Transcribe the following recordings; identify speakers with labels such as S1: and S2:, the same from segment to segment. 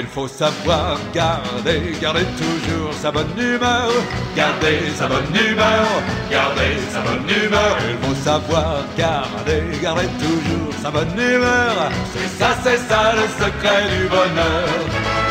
S1: Il faut savoir garder, garder toujours sa bonne humeur. Garder sa bonne humeur, garder sa bonne humeur. Il faut savoir garder, garder toujours sa bonne humeur. C'est ça, c'est ça le secret du bonheur.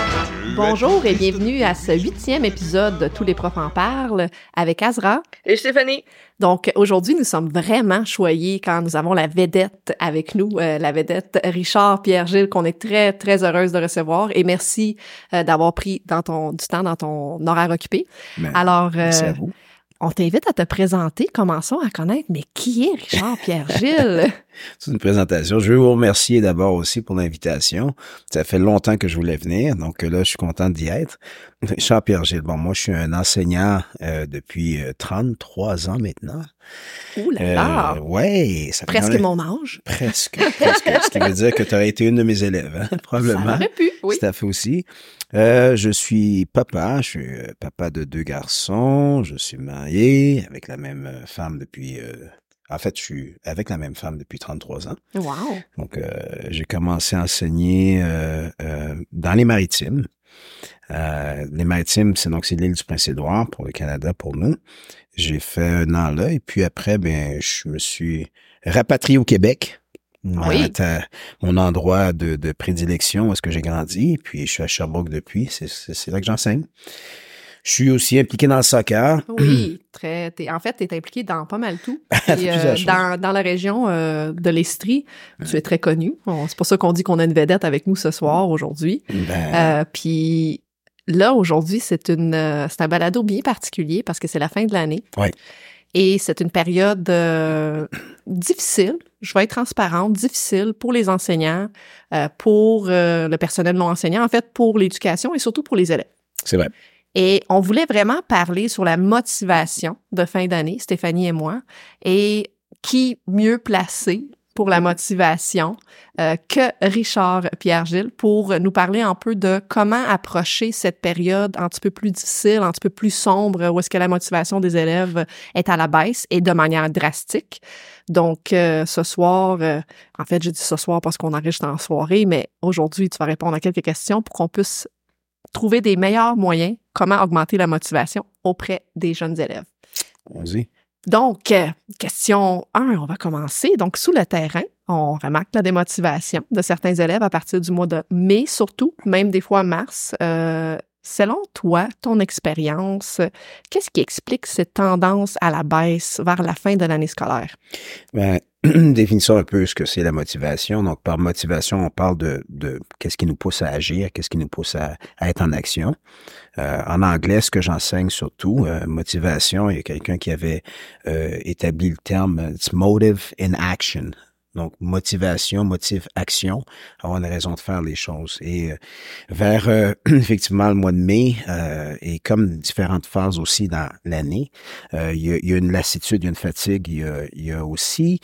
S2: Bonjour et bienvenue à ce huitième épisode de Tous les profs en parlent avec Azra.
S3: Et Stéphanie.
S2: Donc aujourd'hui, nous sommes vraiment choyés quand nous avons la vedette avec nous, euh, la vedette Richard Pierre-Gilles, qu'on est très, très heureuse de recevoir. Et merci euh, d'avoir pris dans ton, du temps dans ton horaire occupé.
S4: Ben,
S2: Alors, euh,
S4: merci à vous.
S2: On t'invite à te présenter. Commençons à connaître, mais qui est Richard Pierre-Gilles?
S4: C'est une présentation. Je veux vous remercier d'abord aussi pour l'invitation. Ça fait longtemps que je voulais venir, donc euh, là, je suis content d'y être. Richard Pierre-Gilles, bon, moi, je suis un enseignant euh, depuis euh, 33 ans maintenant.
S2: Ouh là là!
S4: Euh, ouais, ça
S2: Presque mon âge.
S4: Presque, presque. Ce qui veut dire que tu aurais été une de mes élèves, hein,
S2: Ça
S4: probablement.
S2: aurait pu, oui.
S4: Tout à fait aussi. Euh, je suis papa, je suis euh, papa de deux garçons, je suis marié avec la même euh, femme depuis... euh, en fait, je suis avec la même femme depuis 33 ans.
S2: Wow!
S4: Donc, euh, j'ai commencé à enseigner euh, euh, dans les maritimes. Euh, les maritimes, c'est donc c'est l'île du Prince-Édouard pour le Canada, pour nous. J'ai fait un an là, et puis après, ben, je me suis rapatrié au Québec.
S2: Oui.
S4: Mon endroit de, de prédilection, où est-ce que j'ai grandi, puis je suis à Sherbrooke depuis. C'est, là que j'enseigne. Je suis aussi impliqué dans le soccer.
S2: Oui, très. t'es- en fait, tu es impliqué dans pas mal tout. Euh, dans, dans la région euh, de l'Estrie, tu es très connu. On- C'est pour ça qu'on dit qu'on a une vedette avec nous ce soir, aujourd'hui.
S4: Ben,
S2: Euh, puis là, aujourd'hui, c'est une c'est un balado bien particulier parce que c'est la fin de l'année. Et c'est une période euh, difficile, je vais être transparente, difficile pour les enseignants, euh, pour euh, le personnel non enseignant, en fait, pour l'éducation et surtout pour les élèves.
S4: c'est vrai.
S2: Et on voulait vraiment parler sur la motivation de fin d'année, Stéphanie et moi, et qui mieux placé pour la motivation euh, que Richard Pierre-Gilles pour nous parler un peu de comment approcher cette période un petit peu plus difficile, un petit peu plus sombre, où est-ce que la motivation des élèves est à la baisse et de manière drastique. Donc, euh, ce soir, euh, en fait, je dis ce soir parce qu'on enregistre en soirée, mais aujourd'hui, tu vas répondre à quelques questions pour qu'on puisse trouver des meilleurs moyens, comment augmenter la motivation auprès des jeunes élèves.
S4: Allons-y.
S2: Donc, euh, question 1, on va commencer. Donc, sous le terrain, on remarque la démotivation de certains élèves à partir du mois de mai, surtout, même des fois mars. Euh, selon toi, ton expérience, qu'est-ce qui explique cette tendance à la baisse vers la fin de l'année scolaire?
S4: Ben, définissons un peu ce que c'est la motivation. Donc, par motivation, on parle de, qu'est-ce qui nous pousse à agir, qu'est-ce qui nous pousse à, être en action. Euh, en anglais, ce que j'enseigne surtout, euh, motivation, il y a quelqu'un qui avait euh, établi le terme it's motive in action. Donc, motivation, motive, action, avoir une raison de faire les choses. Et euh, vers, euh, effectivement, le mois de mai, euh, et comme différentes phases aussi dans l'année, euh, il, y a, une lassitude, il y a une fatigue, il y a, il y a aussi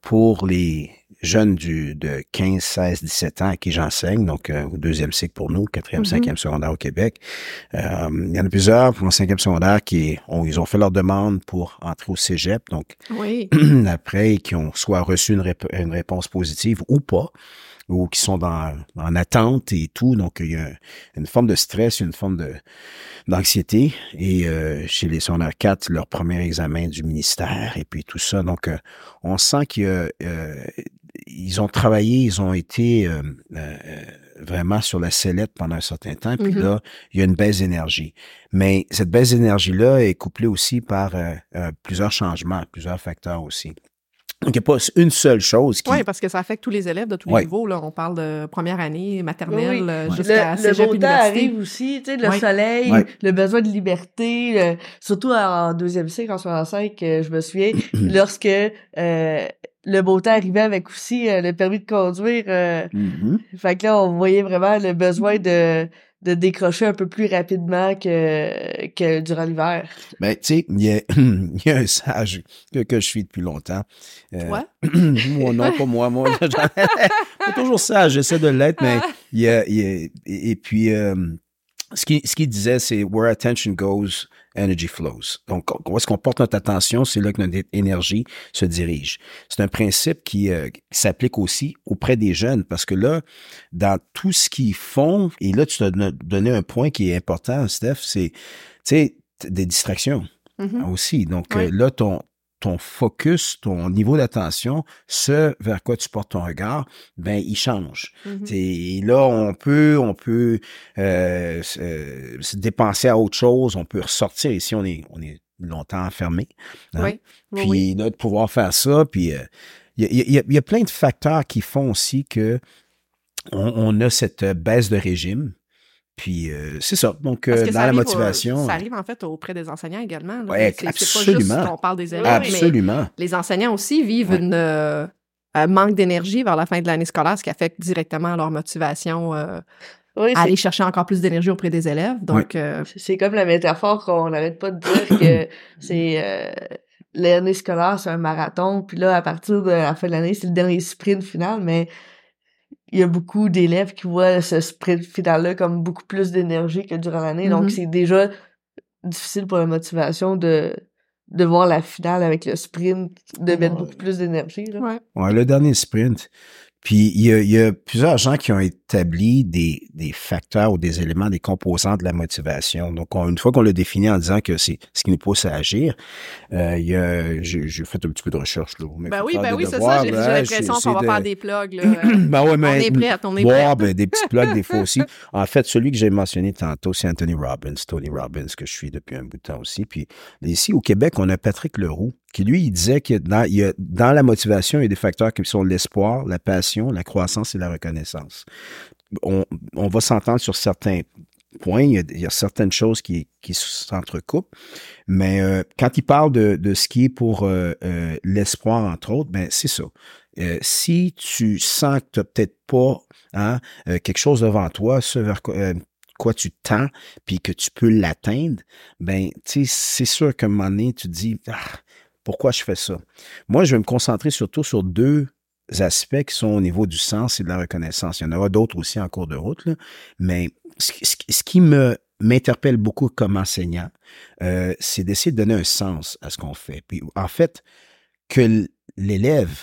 S4: pour les jeunes du, de 15, 16, 17 ans à qui j'enseigne, donc euh, au deuxième cycle pour nous, quatrième,
S2: Mhm.
S4: cinquième secondaire au Québec. Euh, il y en a plusieurs pour le cinquième secondaire qui ont, ils ont fait leur demande pour entrer au cégep, donc
S2: Oui.
S4: après qui ont soit reçu une, rép- une réponse positive ou pas, ou qui sont dans, en attente et tout. Donc, il y a une forme de stress, une forme de d'anxiété. Et euh, chez les secondaires 4, leur premier examen du ministère et puis tout ça. Donc, euh, on sent qu'ils euh, ils ont travaillé, ils ont été euh, euh, vraiment sur la sellette pendant un certain temps. Puis
S2: Mhm.
S4: là, il y a une baisse d'énergie. Mais cette baisse d'énergie-là est couplée aussi par euh, euh, plusieurs changements, plusieurs facteurs aussi. Donc, il n'y a pas une seule chose qui...
S2: Oui, parce que ça affecte tous les élèves de tous les
S4: Ouais.
S2: niveaux. Là. On parle de première année, maternelle,
S3: Oui, oui.
S2: jusqu'à
S3: Le, le beau temps arrive aussi, tu sais, le
S2: Ouais.
S3: soleil,
S4: Ouais.
S3: le besoin de liberté, le- surtout en deuxième cycle, en 65, euh, je me souviens, lorsque euh, le beau temps arrivait avec aussi euh, le permis de conduire, euh,
S4: Mhm.
S3: fait que là, on voyait vraiment le besoin de, de décrocher un peu plus rapidement que, que durant l'hiver.
S4: Ben, tu sais, il y a, il y a un sage que, que je suis depuis longtemps. Euh,
S2: Toi?
S4: moi, non, pas moi. Moi, j'en- pas toujours sage, j'essaie de l'être, mais il y a, il y a- et, et puis, euh, ce qu'il ce qu'il disait, c'est where attention goes, energy flows. Donc, où est-ce qu'on porte notre attention, c'est là que notre énergie se dirige. C'est un principe qui, euh, s'applique aussi auprès des jeunes parce que là, dans tout ce qu'ils font, et là, tu t'as donné un point qui est important, Steph, c'est, tu sais, des distractions
S2: Mhm.
S4: aussi. Donc,
S2: Oui.
S4: euh, là, ton, ton focus, ton niveau d'attention, ce vers quoi tu portes ton regard, ben, il change.
S2: Mhm.
S4: Et là, on peut, on peut euh, se, euh, se dépenser à autre chose, on peut ressortir. Ici, on est, on est longtemps enfermé. hein.
S2: Oui. Oui,
S4: Puis
S2: oui.
S4: là, de pouvoir faire ça, puis euh, il y, a, il y a- il y a plein de facteurs qui font aussi que on, on a cette euh, baisse de régime. Puis euh, c'est ça. Donc, euh, dans
S2: ça
S4: la motivation.
S2: euh, ça arrive en fait auprès des enseignants également. là.
S4: Ouais,
S2: C'est-
S4: absolument.
S2: pas juste qu'on parle des élèves, mais
S4: Absolument.
S2: les enseignants aussi vivent
S4: Ouais.
S2: une, euh, un manque d'énergie vers la fin de l'année scolaire, ce qui affecte directement leur motivation euh,
S3: Oui,
S2: à aller chercher encore plus d'énergie auprès des élèves. Donc, euh,
S3: C'est- C'est comme la métaphore qu'on n'arrête pas de dire que c'est euh, l'année scolaire, c'est un marathon, puis là, à partir de la fin de l'année, c'est le dernier sprint final, mais il y a beaucoup d'élèves qui voient ce sprint final-là comme beaucoup plus d'énergie que durant l'année, donc c'est déjà difficile pour la motivation de de voir la finale avec le sprint, de mettre
S4: Ouais.
S3: beaucoup plus d'énergie. là.
S2: ouais.
S4: Ouais, le dernier sprint. Puis il y a, il y a plusieurs gens qui ont établi des, des facteurs ou des éléments, des composants de la motivation. Donc, on- une fois qu'on l'a défini en disant que c'est ce qui nous pousse à agir, euh, il y a, j'ai, j'ai fait un petit peu de recherche là.
S2: Ben oui, ben oui, c'est ça. J'ai l'impression qu'on va faire
S4: de-
S2: des plugs. Là. Euh,
S4: Ben ouais,
S2: on
S4: mais
S2: est prêts, on est
S4: Bon, ben, des petits plugs des fois aussi. En fait, celui que j'ai mentionné tantôt, c'est Anthony Robbins, Tony Robbins, que je suis depuis un bout de temps aussi. Puis ici, au Québec, on a Patrick Leroux, qui lui, il disait que dans, il y a, dans la motivation, il y a des facteurs qui sont l'espoir, la passion, la croissance et la reconnaissance. On, on va s'entendre sur certains points, il y a, il y a certaines choses qui, qui s'entrecoupent, mais euh, quand il parle de, de ce qui est pour euh, euh, l'espoir, entre autres, ben c'est ça. Euh, si tu sens que tu n'as peut-être pas hein, euh, quelque chose devant toi, ce vers quoi, quoi tu tends, puis que tu peux l'atteindre, ben, tu sais, c'est sûr qu'à un moment donné, tu te dis, ah, pourquoi je fais ça? Moi, je vais me concentrer surtout sur deux aspects qui sont au niveau du sens et de la reconnaissance. Il y en aura d'autres aussi en cours de route, là, mais ce, ce- ce qui me m'interpelle beaucoup comme enseignant, euh, c'est d'essayer de donner un sens à ce qu'on fait. Puis, en fait, que l'élève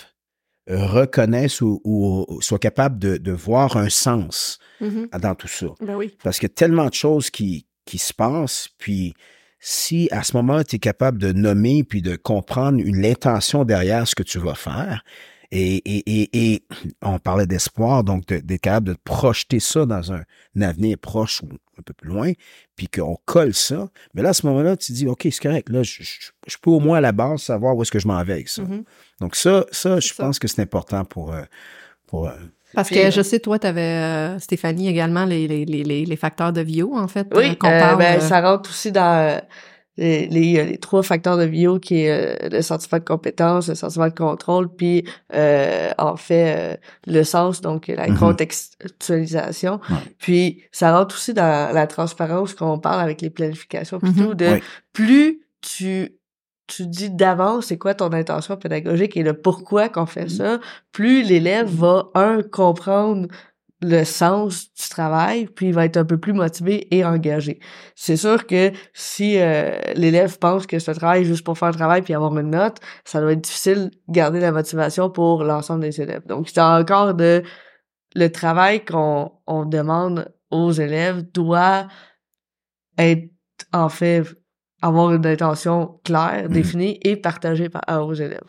S4: reconnaisse ou, ou soit capable de, de voir un sens
S2: Mhm.
S4: dans tout ça.
S2: Ben oui.
S4: Parce qu'il y a tellement de choses qui, qui se passent, puis si à ce moment tu es capable de nommer puis de comprendre une l'intention derrière ce que tu vas faire, et, et, et, et on parlait d'espoir, donc d'être capable de projeter ça dans un, un avenir proche ou un peu plus loin, puis qu'on colle ça, mais là, à ce moment-là, tu dis, OK, c'est correct, là, je, je- je peux au moins à la base savoir où est-ce que je m'en vais avec ça.
S2: Mhm.
S4: Donc ça, ça, je
S2: ça.
S4: pense que c'est important pour... euh, pour euh,
S2: Parce
S3: Puis,
S2: que
S3: euh,
S2: je sais, toi, tu avais, Stéphanie, également les, les, les, les, facteurs de bio, en fait,
S3: Oui,
S2: euh, qu'on
S3: euh,
S2: parle.
S3: ben,
S2: euh,
S3: ça rentre aussi dans euh, les, les, euh, les trois facteurs de bio qui est euh, le sentiment de compétence, le sentiment de contrôle, puis euh, en fait euh, le sens, donc la
S4: Mhm.
S3: contextualisation. Puis ça rentre aussi dans la transparence qu'on parle avec les planifications, puis
S2: Mhm.
S3: tout, de plus tu tu dis d'avance c'est quoi ton intention pédagogique et le pourquoi qu'on fait ça, plus l'élève va un comprendre le sens du travail, puis il va être un peu plus motivé et engagé. C'est sûr que si euh, l'élève pense que ce travail est juste pour faire le travail puis avoir une note, ça doit être difficile de garder la motivation pour l'ensemble des élèves. Donc, c'est encore de le travail qu'on on demande aux élèves doit être en fait avoir une intention claire,
S4: Mhm.
S3: définie et partagée par, aux élèves.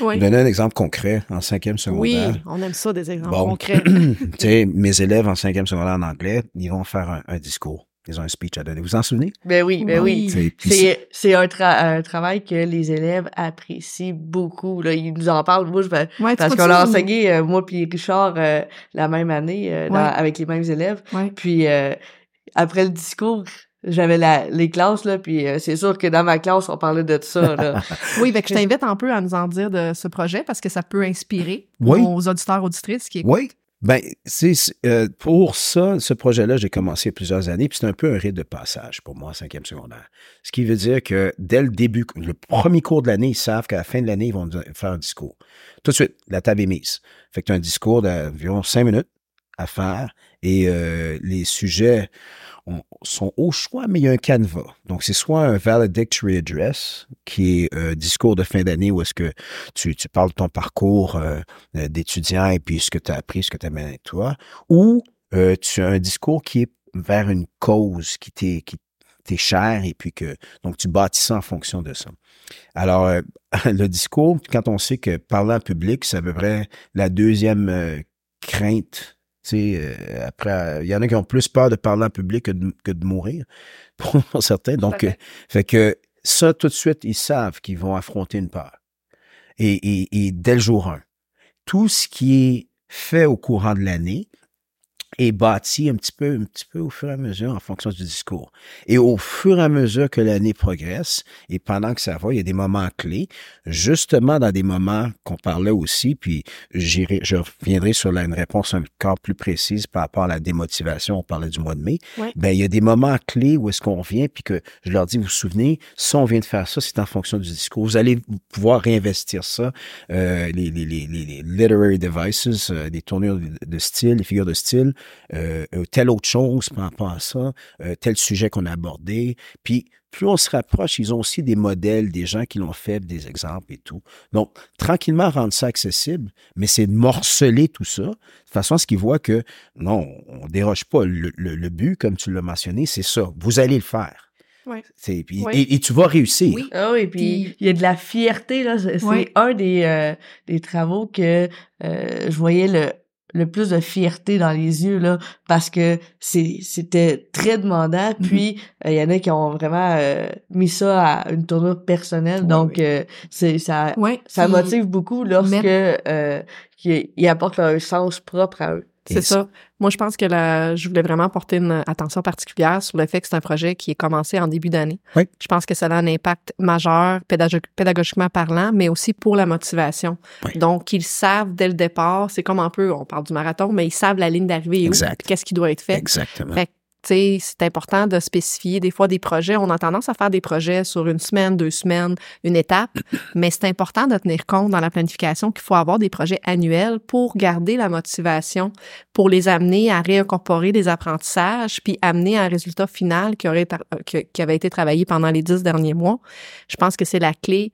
S2: oui.
S4: Donner un exemple concret en cinquième
S2: oui,
S4: secondaire.
S2: on aime ça, des exemples
S4: Bon.
S2: concrets.
S4: tu sais, mes élèves en cinquième secondaire en anglais, ils vont faire un, un discours. Ils ont un speech à donner. Vous vous en souvenez?
S3: Ben oui, ben oui.
S2: Oui.
S4: C'est-
S3: un, tra- un travail que les élèves apprécient beaucoup. Là, ils nous en parlent. Moi, je vais,
S2: Ouais, tu
S3: parce qu'on a
S2: dire-
S3: enseigné euh, moi puis Richard euh, la même année euh, dans-
S2: Ouais.
S3: avec les mêmes élèves.
S2: Ouais.
S3: Puis euh, après le discours, j'avais la, les classes là, puis euh, c'est sûr que dans ma classe on parlait de ça là.
S2: Oui, fait que je t'invite un peu à nous en dire de ce projet parce que ça peut inspirer
S4: Oui.
S2: nos auditeurs, auditrices qui écoutent.
S4: Oui. Ben, c'est euh, pour ça, ce projet-là, j'ai commencé il y a plusieurs années, puis c'est un peu un rite de passage pour moi en cinquième secondaire. Ce qui veut dire que dès le début, le premier cours de l'année, ils savent qu'à la fin de l'année, ils vont faire un discours. Tout de suite, la table est mise. Fait que tu as un discours d'environ cinq minutes à faire et euh, les sujets, sont au choix, mais il y a un canevas. Donc, c'est soit un valedictory address, qui est un discours de fin d'année où est-ce que tu, tu parles de ton parcours euh, d'étudiant et puis ce que tu as appris, ce que tu as mené toi, ou euh, tu as un discours qui est vers une cause qui t'est qui t'est chère et puis que donc tu bâtis ça en fonction de ça. Alors euh, le discours, quand on sait que parler en public, c'est à peu près la deuxième euh, crainte. Sais, après, il y en a qui ont plus peur de parler en public que de, que de mourir, pour certains. Donc, fait que ça, tout de suite, ils savent qu'ils vont affronter une peur. Et, et, et dès le jour 1, tout ce qui est fait au courant de l'année, est bâti un petit peu, un petit peu au fur et à mesure en fonction du discours. Et au fur et à mesure que l'année progresse et pendant que ça va, il y a des moments clés, justement dans des moments qu'on parlait aussi, puis j'irai, je reviendrai sur la, une réponse encore plus précise par rapport à la démotivation. On parlait du mois de mai. Ben il y a des moments clés où est-ce qu'on vient puis que je leur dis, vous vous souvenez, si on vient de faire ça, c'est en fonction du discours. Vous allez pouvoir réinvestir ça, euh, les, les, les, les, literary devices, euh, les tournures de style, les figures de style euh, euh, telle autre chose par rapport à ça, euh, tel sujet qu'on a abordé. Puis plus on se rapproche, ils ont aussi des modèles, des gens qui l'ont fait, des exemples et tout. Donc, tranquillement rendre ça accessible, mais c'est de morceler tout ça, de façon à ce qu'ils voient que non, on déroge pas. Le, but, comme tu l'as mentionné, c'est ça. Vous allez le faire.
S2: Ouais.
S4: Puis, et, tu vas réussir.
S3: Oui. Ah oui, puis il y a de la fierté là. C'est un des des travaux que je voyais le le plus de fierté dans les yeux là parce que c'est c'était très demandant. Mm-hmm. puis il euh, y en a qui ont vraiment euh, mis ça à une tournure personnelle. Donc euh, c'est ça ça motive beaucoup lorsque qu'ils apportent leur sens propre à eux
S2: c'est ça. Moi, je pense que la, je voulais vraiment porter une attention particulière sur le fait que c'est un projet qui est commencé en début d'année.
S4: Oui.
S2: Je pense que ça a un impact majeur pédagogiquement parlant, mais aussi pour la motivation. Donc, ils savent dès le départ, c'est comme un peu, on parle du marathon, mais ils savent la ligne d'arrivée et qu'est-ce qui doit être fait.
S4: Exactement
S2: c'est important de spécifier des fois des projets. On a tendance à faire des projets sur une semaine, deux semaines, une étape, mais c'est important de tenir compte dans la planification qu'il faut avoir des projets annuels pour garder la motivation, pour les amener à réincorporer des apprentissages, puis amener un résultat final qui aurait qui avait été travaillé pendant les dix derniers mois. Je pense que c'est la clé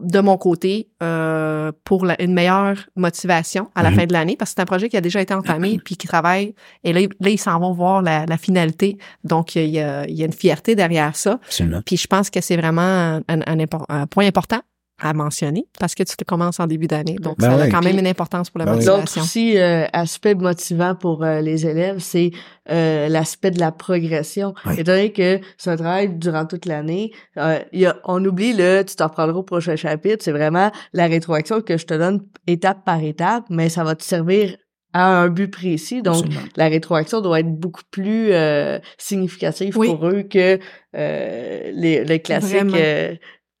S2: de mon côté euh, pour une meilleure motivation à la mhm. fin de l'année parce que c'est un projet qui a déjà été entamé puis qui travaille. Et là, là ils s'en vont voir la, la, finalité. Donc il y, a, il y a une fierté derrière ça. Puis je pense que c'est vraiment un, un, un, point important à mentionner parce que tu te commences en début d'année. Donc, ben ça a quand même une importance pour la ben motivation.
S3: L'autre aussi euh, aspect motivant pour euh, les élèves, c'est euh, l'aspect de la progression. Étant donné que c'est un travail durant toute l'année, y a, on oublie le « tu t'en prendras au prochain chapitre », c'est vraiment la rétroaction que je te donne étape par étape, mais ça va te servir à un but précis. Donc, la rétroaction doit être beaucoup plus significative pour eux que les, les classiques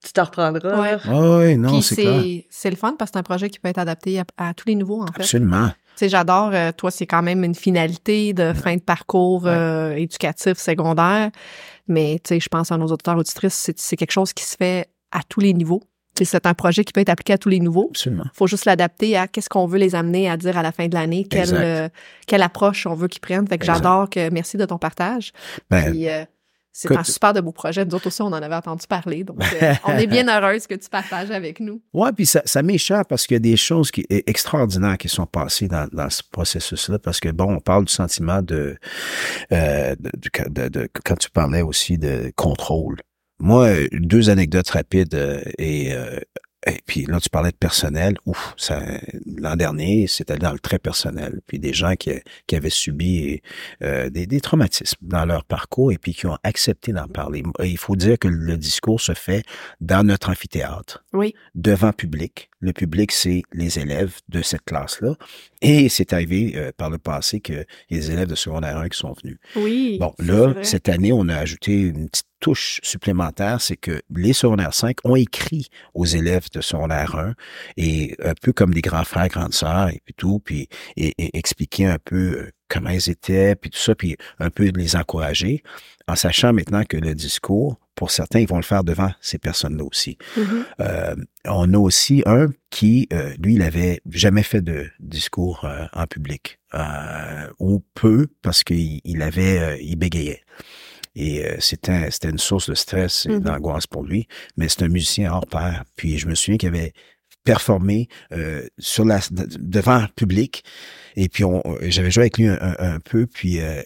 S3: tu t'en reprendras.
S2: Ouais.
S4: oui, non, c'est
S2: C'est le fun parce que c'est un projet qui peut être adapté à, tous les niveaux, en fait.
S4: Absolument.
S2: Tu sais, j'adore, euh, toi, c'est quand même une finalité de fin de parcours euh, éducatif secondaire, mais tu sais, je pense à nos auditeurs auditrices, c'est quelque chose qui se fait à tous les niveaux. C'est un projet qui peut être appliqué à tous les niveaux.
S4: Absolument.
S2: faut juste l'adapter à qu'est-ce qu'on veut les amener à dire à la fin de l'année, quelle, euh, quelle approche on veut qu'ils prennent. Fait que j'adore que merci de ton partage.
S4: Ben,
S2: c'est un super de beau projet. Nous autres aussi, on en avait entendu parler. Donc, euh, on est bien heureuse que tu partages avec nous.
S4: Oui, puis ça, ça m'échappe parce qu'il y a des choses qui, extraordinaires qui sont passées dans, dans ce processus-là. Parce que, bon, on parle du sentiment de, euh, de, de, quand tu parlais aussi de contrôle. Moi, deux anecdotes rapides euh, et et puis là, tu parlais de personnel. Ouf, ça, l'an dernier, c'était dans le très personnel. Puis des gens qui, qui avaient subi euh, des, des, traumatismes dans leur parcours et puis qui ont accepté d'en parler. il faut dire que le discours se fait dans notre amphithéâtre.
S2: Oui.
S4: Devant public. Le public, c'est les élèves de cette classe-là. Et c'est arrivé euh, par le passé que les élèves de secondaire 1 qui sont venus.
S2: Oui.
S4: Bon, là, cette année, on a ajouté une petite touche supplémentaire, c'est que les secondaires 5 ont écrit aux élèves de secondaire 1 et un peu comme des grands frères, grandes sœurs et puis tout, puis et, expliquer un peu euh, comment ils étaient, puis tout ça, puis un peu les encourager, en sachant maintenant que le discours, pour certains, ils vont le faire devant ces personnes-là aussi.
S2: Mm-hmm.
S4: Euh, on a aussi un qui, euh, lui, il avait jamais fait de discours en public, ou peu, parce qu'il il avait, il bégayait. Et euh, c'était c'était une source de stress et
S2: Mhm.
S4: d'angoisse pour lui. Mais c'est un musicien hors pair. Puis je me souviens qu'il avait performé euh, sur la de- devant le public. Et puis on, j'avais joué avec lui un, un- un peu. Puis euh,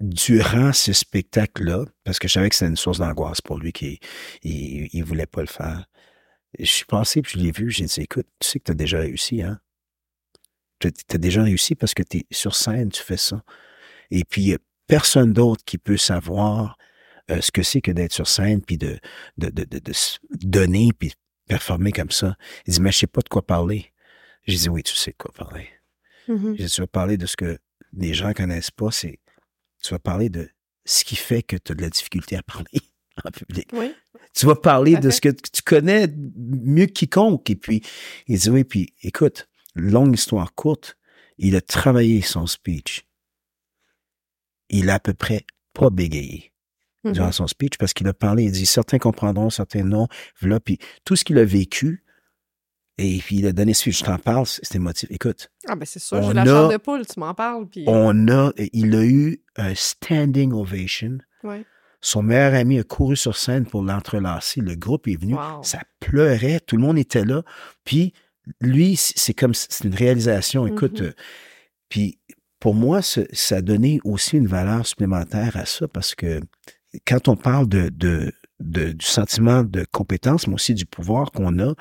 S4: durant ce spectacle-là, parce que je savais que c'était une source d'angoisse pour lui, qu'il il, il voulait pas le faire. Je suis passé, puis je l'ai vu, j'ai dit, écoute, tu sais que tu as déjà réussi, hein? Tu as déjà réussi parce que tu es sur scène, tu fais ça. Et puis, a personne d'autre qui peut savoir euh, ce que c'est que d'être sur scène, puis de, de, de, de, de se donner, puis performer comme ça. Il dit, mais je sais pas de quoi parler. J'ai dit, oui, tu sais de quoi parler.
S2: Mhm.
S4: J'ai dit, tu vas parler de ce que les gens connaissent pas, c'est, tu vas parler de ce qui fait que tu as de la difficulté à parler en public.
S2: Oui.
S4: Tu vas parler de ce que tu connais mieux que quiconque. Et puis, il dit, oui, puis écoute, longue histoire courte, il a travaillé son speech. Il a à peu près pas bégayé
S2: Mhm.
S4: durant son speech parce qu'il a parlé, il dit, certains comprendront, certains non. Voilà, puis tout ce qu'il a vécu, et puis il a donné suite. Je t'en parle, c'est émotif. Écoute,
S2: Ah, ben c'est sûr, j'ai la chair de poule, tu m'en parles. Puis...
S4: on a, il a eu un standing ovation.
S2: Ouais.
S4: Son meilleur ami a couru sur scène pour l'entrelacer. Le groupe est venu.
S2: Wow.
S4: Ça pleurait. Tout le monde était là. Puis, lui, c'est comme, c'est une réalisation. Écoute,
S2: Mhm.
S4: euh, puis, pour moi, ça a donné aussi une valeur supplémentaire à ça parce que quand on parle de, de, de- du sentiment de compétence, mais aussi du pouvoir qu'on a,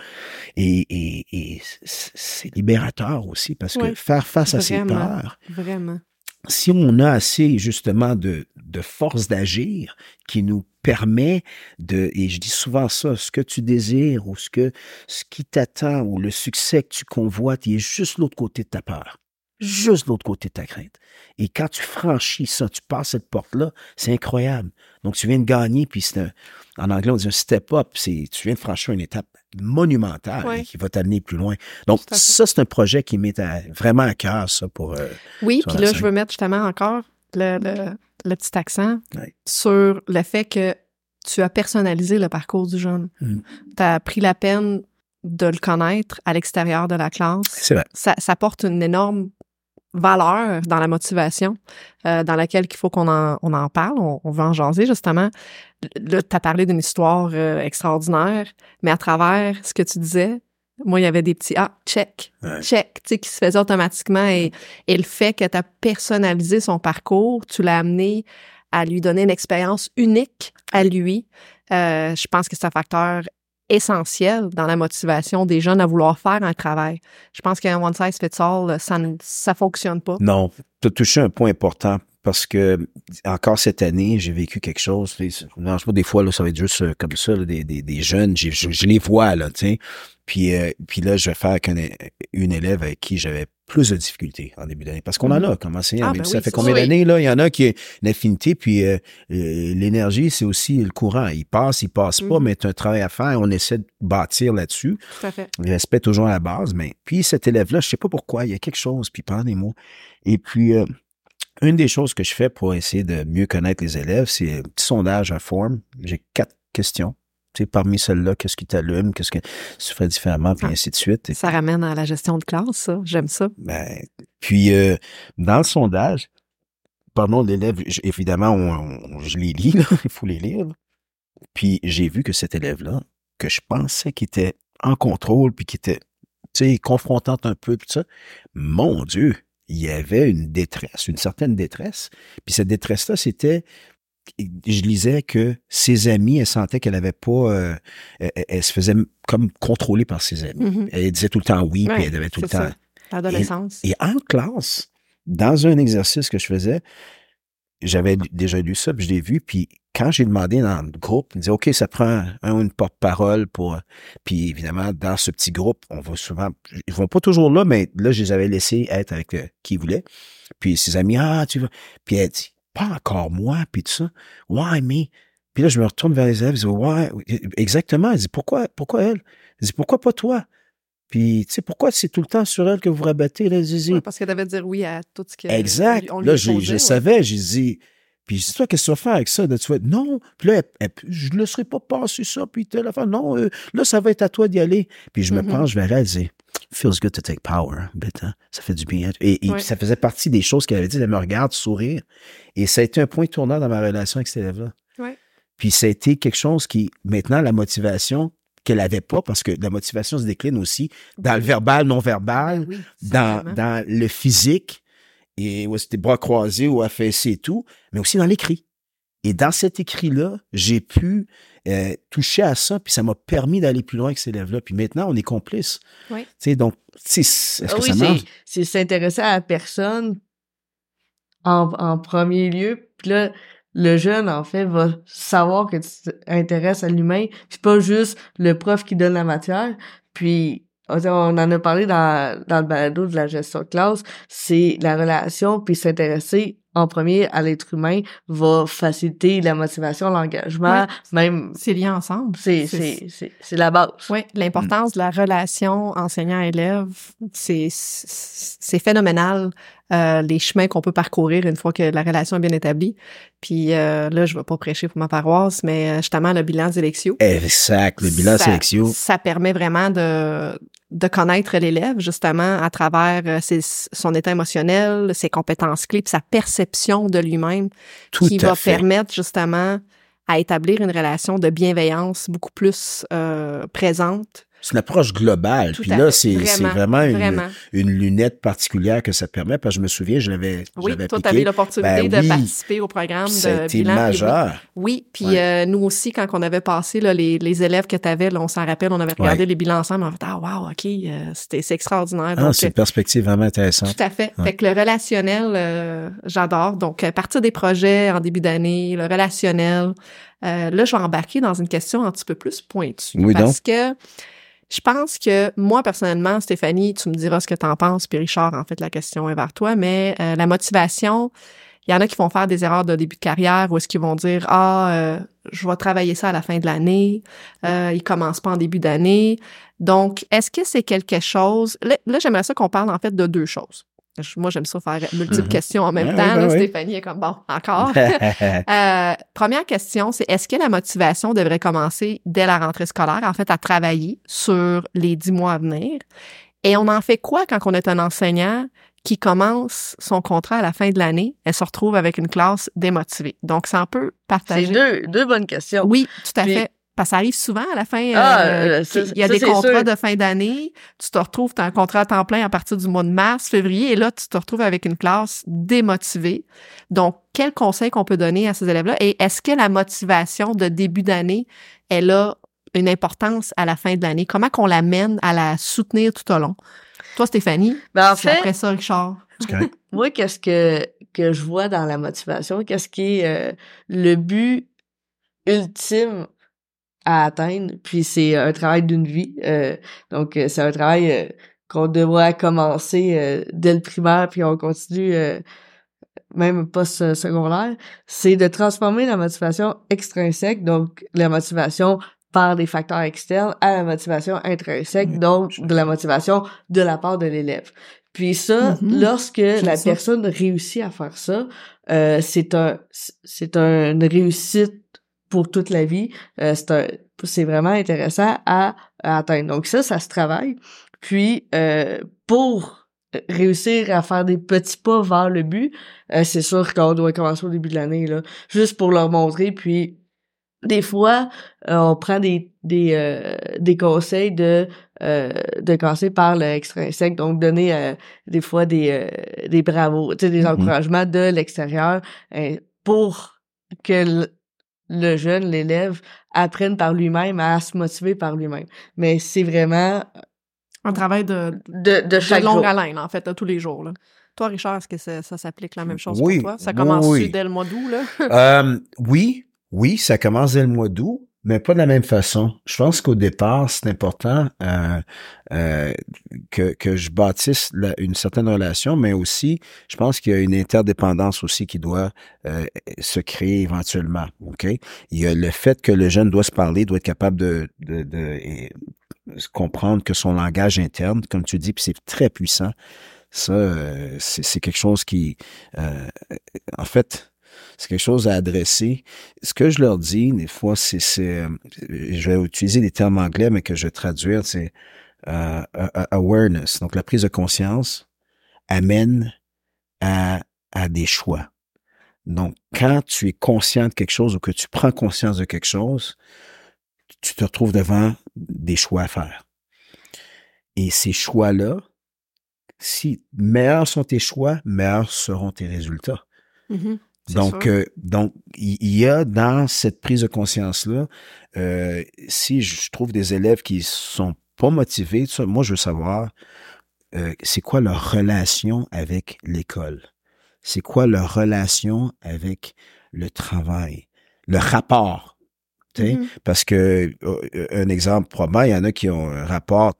S4: et, et, et c'est libérateur aussi parce que faire face à ses peurs,
S2: Vraiment.
S4: si on a assez justement de, de force d'agir qui nous permet de, et je dis souvent ça, ce que tu désires ou ce que ce qui t'attend ou le succès que tu convoites, il est juste l'autre côté de ta peur, juste l'autre côté de ta crainte. Et quand tu franchis ça, tu passes cette porte-là, c'est incroyable. Donc tu viens de gagner, puis c'est un, en anglais on dit un step up, c'est tu viens de franchir une étape monumentale qui va t'amener plus loin. Donc ça c'est un projet qui m'est à- vraiment à cœur ça pour euh,
S2: Oui, puis là, je veux mettre justement encore le, le, le petit accent sur le fait que tu as personnalisé le parcours du jeune.
S4: Mm.
S2: Tu as pris la peine de le connaître à l'extérieur de la classe.
S4: c'est vrai.
S2: Ça, ça porte une énorme valeur dans la motivation euh, dans laquelle il faut qu'on en, on en parle, on, on veut en jaser justement. Là, tu as parlé d'une histoire euh, extraordinaire, mais à travers ce que tu disais, moi, il y avait des petits « Ah, check,
S4: Ouais.
S2: check », tu sais, qui se faisaient automatiquement et, et le fait que tu as personnalisé son parcours, tu l'as amené à lui donner une expérience unique à lui, euh, je pense que c'est un facteur essentiel dans la motivation des jeunes à vouloir faire un travail. Je pense qu'un one size fits all, ça ne ça fonctionne pas.
S4: Non, tu as touché un point important parce que encore cette année, j'ai vécu quelque chose. Non, je sais pas, des fois, là, ça va être juste euh, comme ça, là, des, des, des jeunes, je, je les vois, là, tu sais. Puis, euh, puis là, je vais faire qu'une une élève avec qui j'avais plus de difficultés en début d'année. Parce qu'on en a comme enseignant.
S2: Ah, ben
S4: ça
S2: oui,
S4: fait
S2: c'est
S4: combien d'années, là? Il y en a qui est une affinité, puis euh, euh, l'énergie, c'est aussi le courant. Il passe, il passe pas,
S2: Mhm.
S4: mais tu as un travail à faire. On essaie de bâtir là-dessus.
S2: Tout à fait.
S4: Le respect toujours à la base, mais puis cet élève-là, je sais pas pourquoi, il y a quelque chose, puis pendant des mots. Et puis, euh, une des choses que je fais pour essayer de mieux connaître les élèves, c'est un petit sondage, un form. J'ai quatre questions. Tu sais, parmi celles-là, qu'est-ce qui t'allume, qu'est-ce que tu ferais différemment, puis
S2: Ah.
S4: ainsi de suite. Et
S2: Ça ramène à la gestion de classe, ça. J'aime ça.
S4: ben, puis, euh, dans le sondage, pardon, l'élève, évidemment, on, on- je les lis, là, il faut les lire. là. Puis, j'ai vu que cet élève-là, que je pensais qu'il était en contrôle, puis qu'il était, tu sais, confrontante un peu, puis tout ça, mon Dieu, il y avait une détresse, une certaine détresse. Puis cette détresse-là, c'était, je lisais que ses amis, elle sentait qu'elle avait pas, euh, elle, elle se faisait comme contrôler par ses amis.
S2: Mhm.
S4: Elle disait tout le temps oui,
S2: Ouais,
S4: puis elle avait tout le temps.
S2: L'adolescence.
S4: Et en classe, dans un exercice que je faisais, j'avais déjà lu ça, puis je l'ai vu, puis quand j'ai demandé dans le groupe, il disait, OK, ça prend un ou une porte-parole pour... Puis évidemment, dans ce petit groupe, on va souvent... Ils vont pas toujours là, mais là, je les avais laissés être avec euh, qui ils voulaient. Puis ses amis, ah, tu vas... Puis elle dit, pas encore moi, puis tout ça. Why me? Puis là, je me retourne vers les élèves, je dis, ouais, exactement. Elle dit, pourquoi, pourquoi elle? Elle dit, pourquoi pas toi? Puis, tu sais, pourquoi c'est tout le temps sur elle que vous rabattez, là, Zizi?
S2: Ouais, parce qu'elle devait dire oui à tout ce que.
S4: Exact.
S2: on lui
S4: Là, je,
S2: imposait,
S4: je
S2: ouais.
S4: savais, j'ai dit, puis je dis, toi, qu'est-ce que tu vas faire avec ça? Là, tu vas être, non. Puis là, elle- elle- je ne laisserai pas passer ça, puis telle affaire. Non, euh, là, ça va être à toi d'y aller. Puis je me
S2: Mhm.
S4: penche vers elle, je dis, feels good to take power. But, hein, ça fait du bien. Et, et
S2: Ouais.
S4: ça faisait partie des choses qu'elle avait dit. Elle me regarde sourire. Et ça a été un point tournant dans ma relation avec cet élève-là.
S2: Ouais.
S4: Puis ça a été quelque chose qui, maintenant, la motivation qu'elle avait pas, parce que la motivation se décline aussi dans le verbal, non-verbal,
S2: oui,
S4: dans, dans le physique, et où c'était bras croisés ou affaissés et tout, mais aussi dans l'écrit. Et dans cet écrit-là, j'ai pu euh, toucher à ça, puis ça m'a permis d'aller plus loin avec ces élèves-là. Puis maintenant, on est complices.
S2: Oui.
S4: Tu sais, donc, est-ce que
S3: oui,
S4: ça marche?
S3: c'est s'intéresser à la personne en, en premier lieu. Puis là, le jeune, en fait, va savoir que tu t'intéresses à l'humain. Puis pas juste le prof qui donne la matière. Puis, on en a parlé dans, dans le balado de la gestion de classe. C'est la relation, puis s'intéresser en premier à l'être humain va faciliter la motivation, l'engagement, même...
S2: C'est lié ensemble.
S3: C'est, c'est, c'est, c'est la base.
S2: Oui, l'importance de la relation enseignant-élève, c'est c'est phénoménal. Euh, les chemins qu'on peut parcourir une fois que la relation est bien établie. Puis euh, là, je vais pas prêcher pour ma paroisse, mais euh, justement, le bilan Zélexio,
S4: Exact, le bilan
S2: ça-
S4: sélectio.
S2: Ça permet vraiment de, de connaître l'élève, justement, à travers euh, ses- son état émotionnel, ses compétences clés, puis sa perception de lui-même, qui va
S4: fait.
S2: permettre justement à établir une relation de bienveillance beaucoup plus euh, présente.
S4: C'est une approche globale.
S2: Tout
S4: Puis là, c'est
S2: Vraiment,
S4: vraiment une,
S2: Vraiment.
S4: une lunette particulière que ça permet, parce que je me souviens, je l'avais
S2: Oui, toi, tu avais l'opportunité
S4: Ben
S2: de
S4: oui.
S2: participer au programme
S4: Ça a
S2: de
S4: été
S2: bilan.
S4: majeur.
S2: Oui, puis
S4: Ouais.
S2: euh, nous aussi, quand on avait passé là, les, les élèves que tu avais, on s'en rappelle, on avait regardé
S4: Ouais.
S2: les bilans ensemble, on avait fait « Ah, wow, OK, euh, c'était c'est extraordinaire.
S4: Ah, c'est une perspective vraiment intéressante.
S2: Tout à fait.
S4: Ouais.
S2: Fait que le relationnel, euh, j'adore. Donc, à partir des projets en début d'année, le relationnel, euh, là, je vais embarquer dans une question un petit peu plus pointue.
S4: Oui,
S2: parce
S4: donc.
S2: que je pense que moi, personnellement, Stéphanie, tu me diras ce que tu en penses, puis Richard, en fait, la question est vers toi, mais euh, la motivation, il y en a qui vont faire des erreurs de début de carrière ou est-ce qu'ils vont dire ah euh, je vais travailler ça à la fin de l'année, euh, ils commencent pas en début d'année. Donc est-ce que c'est quelque chose là, là, j'aimerais ça qu'on parle en fait de deux choses. Je- Moi j'aime ça faire multiples
S4: Mhm.
S2: questions en même temps. là. Stéphanie est comme bon encore. Euh, première question, c'est est-ce que la motivation devrait commencer dès la rentrée scolaire, en fait, à travailler sur les dix mois à venir? Et on en fait quoi quand on est un enseignant qui commence son contrat à la fin de l'année et se retrouve avec une classe démotivée? Donc, c'est un peu
S3: C'est
S2: partagé.
S3: deux, deux bonnes questions.
S2: Oui, tout à
S3: Puis-
S2: fait. Parce que ça arrive souvent à la fin.
S3: Ah,
S2: euh,
S3: euh,
S2: qu'il y a
S3: ça,
S2: des contrats
S3: sûr.
S2: de fin d'année. Tu te retrouves, tu as un contrat à temps plein à partir du mois de mars, février, et là, tu te retrouves avec une classe démotivée. Donc, quel conseil qu'on peut donner à ces élèves-là? Et est-ce que la motivation de début d'année, elle a une importance à la fin de l'année? Comment qu'on l'amène à la soutenir tout au long? Toi, Stéphanie,
S3: Ben, en fait,
S2: après ça, Richard.
S3: Moi, qu'est-ce que, que je vois dans la motivation? Qu'est-ce qui est euh, le but ultime à atteindre? Puis c'est un travail d'une vie. euh, donc, euh, c'est un travail euh, qu'on devrait commencer euh, dès le primaire, puis on continue euh, même post-secondaire. C'est de transformer la motivation extrinsèque, donc la motivation par des facteurs externes, à la motivation intrinsèque, donc de la motivation de la part de l'élève. Puis ça,
S2: Mhm.
S3: lorsque la
S2: ça.
S3: personne réussit à faire ça, euh, c'est un, c'est un- une réussite pour toute la vie. Euh, c'est un, c'est vraiment intéressant à, à atteindre. Donc ça, ça se travaille. Puis euh, pour réussir à faire des petits pas vers le but, euh, c'est sûr qu'on doit commencer au début de l'année là, juste pour leur montrer. Puis des fois, euh, on prend des des euh, des conseils de euh, de commencer par l'extrinsèque, donc donner euh, des fois des euh, des bravos, tu sais, des
S4: Mhm.
S3: encouragements de l'extérieur euh, pour que le, jeune, l'élève, apprenne par lui-même à se motiver par lui-même. Mais c'est vraiment
S2: Un travail de,
S3: de, de chaque
S2: de longue
S3: jour.
S2: haleine, en fait, à tous les jours. Là. Toi, Richard, est-ce que ça, ça s'applique la même chose
S4: Oui,
S2: pour toi? Ça commence
S4: oui.
S2: dès le mois d'août, là?
S4: Euh, oui, oui, ça commence dès le mois d'août, mais pas de la même façon. Je pense qu'au départ, c'est important euh, euh, que, que je bâtisse la- une certaine relation, mais aussi, je pense qu'il y a une interdépendance aussi qui doit euh, se créer éventuellement. Ok, il y a le fait que le jeune doit se parler, doit être capable de, de, de et comprendre que son langage interne, comme tu dis, puis c'est très puissant. Ça, euh, c'est c'est quelque chose qui, euh, en fait, c'est quelque chose à adresser. Ce que je leur dis, des fois, c'est, c'est, euh, je vais utiliser des termes anglais, mais que je vais traduire, c'est euh, awareness, donc la prise de conscience, amène à, à des choix. Donc, quand tu es conscient de quelque chose ou que tu prends conscience de quelque chose, tu te retrouves devant des choix à faire. Et ces choix-là, si meilleurs sont tes choix, meilleurs seront tes résultats.
S2: Mhm. C'est
S4: Donc, euh, donc, il y a dans cette prise de conscience-là, euh, si je trouve des élèves qui sont pas motivés, ça, moi, je veux savoir, euh, c'est quoi leur relation avec l'école? C'est quoi leur relation avec le travail? Le rapport?
S2: Mhm.
S4: Parce que, euh, un exemple probant, il y en a qui ont un rapport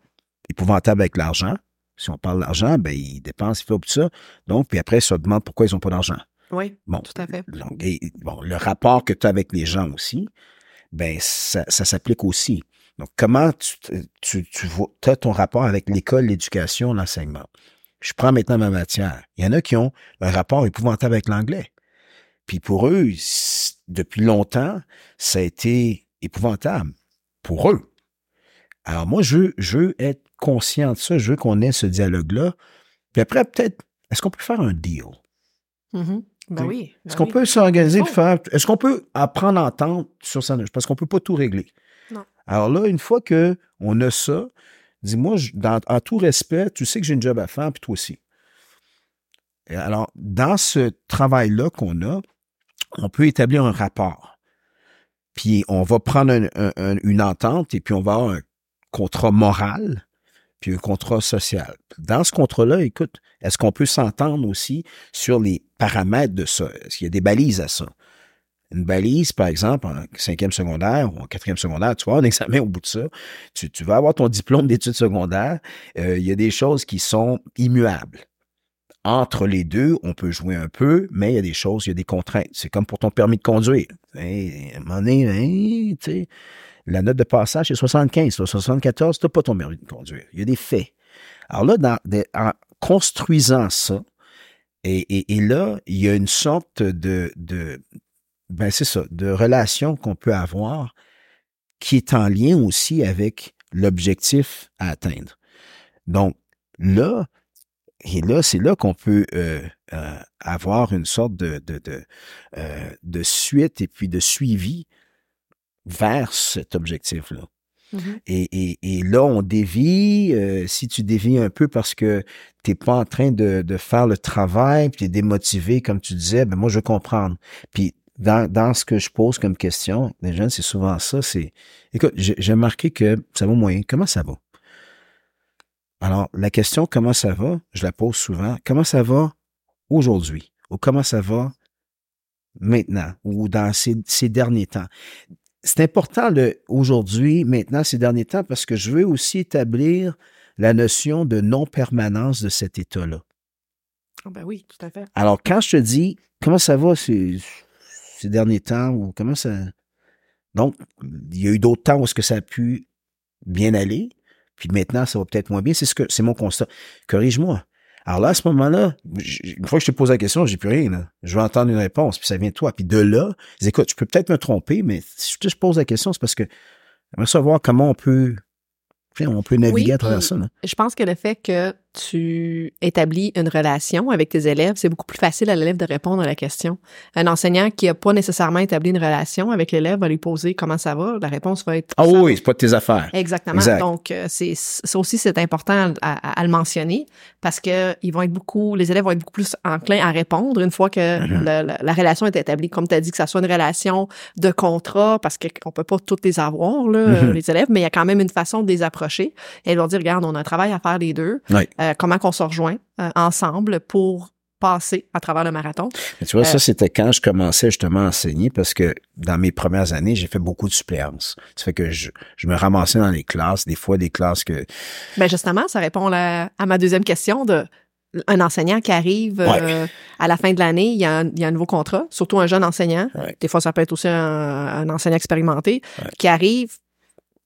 S4: épouvantable avec l'argent. Si on parle d'argent, ben, ils dépensent, ils font tout ça. Donc, puis après, ils se demandent pourquoi ils n'ont pas d'argent.
S2: Oui,
S4: Bon,
S2: tout à fait.
S4: donc, et, bon, le rapport que tu as avec les gens aussi, ben ça, ça s'applique aussi. Donc, comment tu, tu, tu vois, as ton rapport avec l'école, l'éducation, l'enseignement? Je prends maintenant ma matière. Il y en a qui ont un rapport épouvantable avec l'anglais. Puis pour eux, depuis longtemps, ça a été épouvantable. Pour eux. Alors moi, je veux, je veux être conscient de ça. Je veux qu'on ait ce dialogue-là. Puis après, peut-être, est-ce qu'on peut faire un deal?
S2: Mhm. Ben
S4: Oui.
S2: oui.
S4: Est-ce
S2: ben
S4: qu'on
S2: oui.
S4: peut s'organiser
S2: Oh.
S4: de faire. Est-ce qu'on peut apprendre à entendre sur ça? Parce qu'on peut pas tout régler.
S2: Non.
S4: Alors là, une fois que on a ça, dis-moi, en tout respect, tu sais que j'ai une job à faire, puis toi aussi. Et alors, dans ce travail-là qu'on a, on peut établir un rapport. Puis on va prendre un- un- un- une entente et puis on va avoir un contrat moral puis un contrat social. Dans ce contrat-là, écoute, est-ce qu'on peut s'entendre aussi sur les paramètres de ça? Est-ce qu'il y a des balises à ça? Une balise, par exemple, en cinquième secondaire ou en quatrième secondaire, tu vas avoir un examen au bout de ça. Tu, vas avoir ton diplôme d'études secondaires. Euh, il y a des choses qui sont immuables. Entre les deux, on peut jouer un peu, mais il y a des choses, il y a des contraintes. C'est comme pour ton permis de conduire. Hein, la note de passage, c'est 75. Sur 74, tu n'as pas ton permis de conduire. Il y a des faits. Alors là, en construisant ça, et, là, il y a une sorte de, ben c'est ça, de relation qu'on peut avoir qui est en lien aussi avec l'objectif à atteindre. Donc là, et là, c'est là qu'on peut euh, euh, avoir une sorte de, euh, de suite et puis de suivi vers cet objectif-là.
S2: Mhm.
S4: Et, et, et là, on dévie. euh, si tu dévies un peu parce que t'es pas en train de, de faire le travail, puis t'es démotivé, comme tu disais, ben moi, je veux comprendre. Puis dans, dans ce que je pose comme question, les jeunes, c'est souvent ça, c'est... Écoute, j'ai j'ai remarqué que ça va moyen. Comment ça va? Alors, la question « comment ça va ?» je la pose souvent. Comment ça va aujourd'hui? Ou comment ça va maintenant? Ou dans ces, ces derniers temps? C'est important aujourd'hui, maintenant, ces derniers temps, parce que je veux aussi établir la notion de non-permanence de cet état-là.
S2: Ah ben oui, tout à fait.
S4: Alors, quand je te dis comment ça va ces, ces derniers temps ou comment ça. Donc, il y a eu d'autres temps où est-ce que ça a pu bien aller, puis maintenant, ça va peut-être moins bien. C'est ce que c'est mon constat. Corrige-moi. Alors là, à ce moment-là, une fois que je te pose la question, j'ai plus rien. Là. Je veux entendre une réponse, puis ça vient de toi. Puis de là, je dis, écoute, je peux peut-être me tromper, mais si je te pose la question, c'est parce que j'aimerais savoir comment on peut, on peut naviguer
S2: Oui,
S4: à travers ça. Là.
S2: Je pense que le fait que tu établis une relation avec tes élèves, c'est beaucoup plus facile à l'élève de répondre à la question. Un enseignant qui n'a pas nécessairement établi une relation avec l'élève va lui poser comment ça va, la réponse va être
S4: Ah
S2: ça
S4: oui, c'est pas de tes affaires.
S2: Exactement.
S4: Exact.
S2: Donc, euh, c'est ça aussi, c'est important à, à- à le mentionner parce que ils vont être beaucoup, les élèves vont être beaucoup plus enclins à répondre une fois que le- la, la relation est établie. Comme tu as dit, que ça soit une relation de contrat parce qu'on peut pas toutes les avoir, là, euh, les élèves, mais il y a quand même une façon de les approcher. Et ils vont dire, regarde, on a un travail à faire les deux.
S4: Oui.
S2: Euh, comment qu'on se rejoint euh, ensemble pour passer à travers le marathon.
S4: Mais tu vois,
S2: Euh,
S4: ça, c'était quand je commençais justement à enseigner parce que dans mes premières années, j'ai fait beaucoup de suppléances. Ça fait que je, je me ramassais dans les classes, des fois des classes que...
S2: Ben justement, ça répond la- à ma deuxième question de un enseignant qui arrive euh, à la fin de l'année, il y, a un, il y a un nouveau contrat, surtout un jeune enseignant.
S4: Ouais.
S2: Des fois, ça peut être aussi un, un enseignant expérimenté
S4: Ouais.
S2: qui arrive.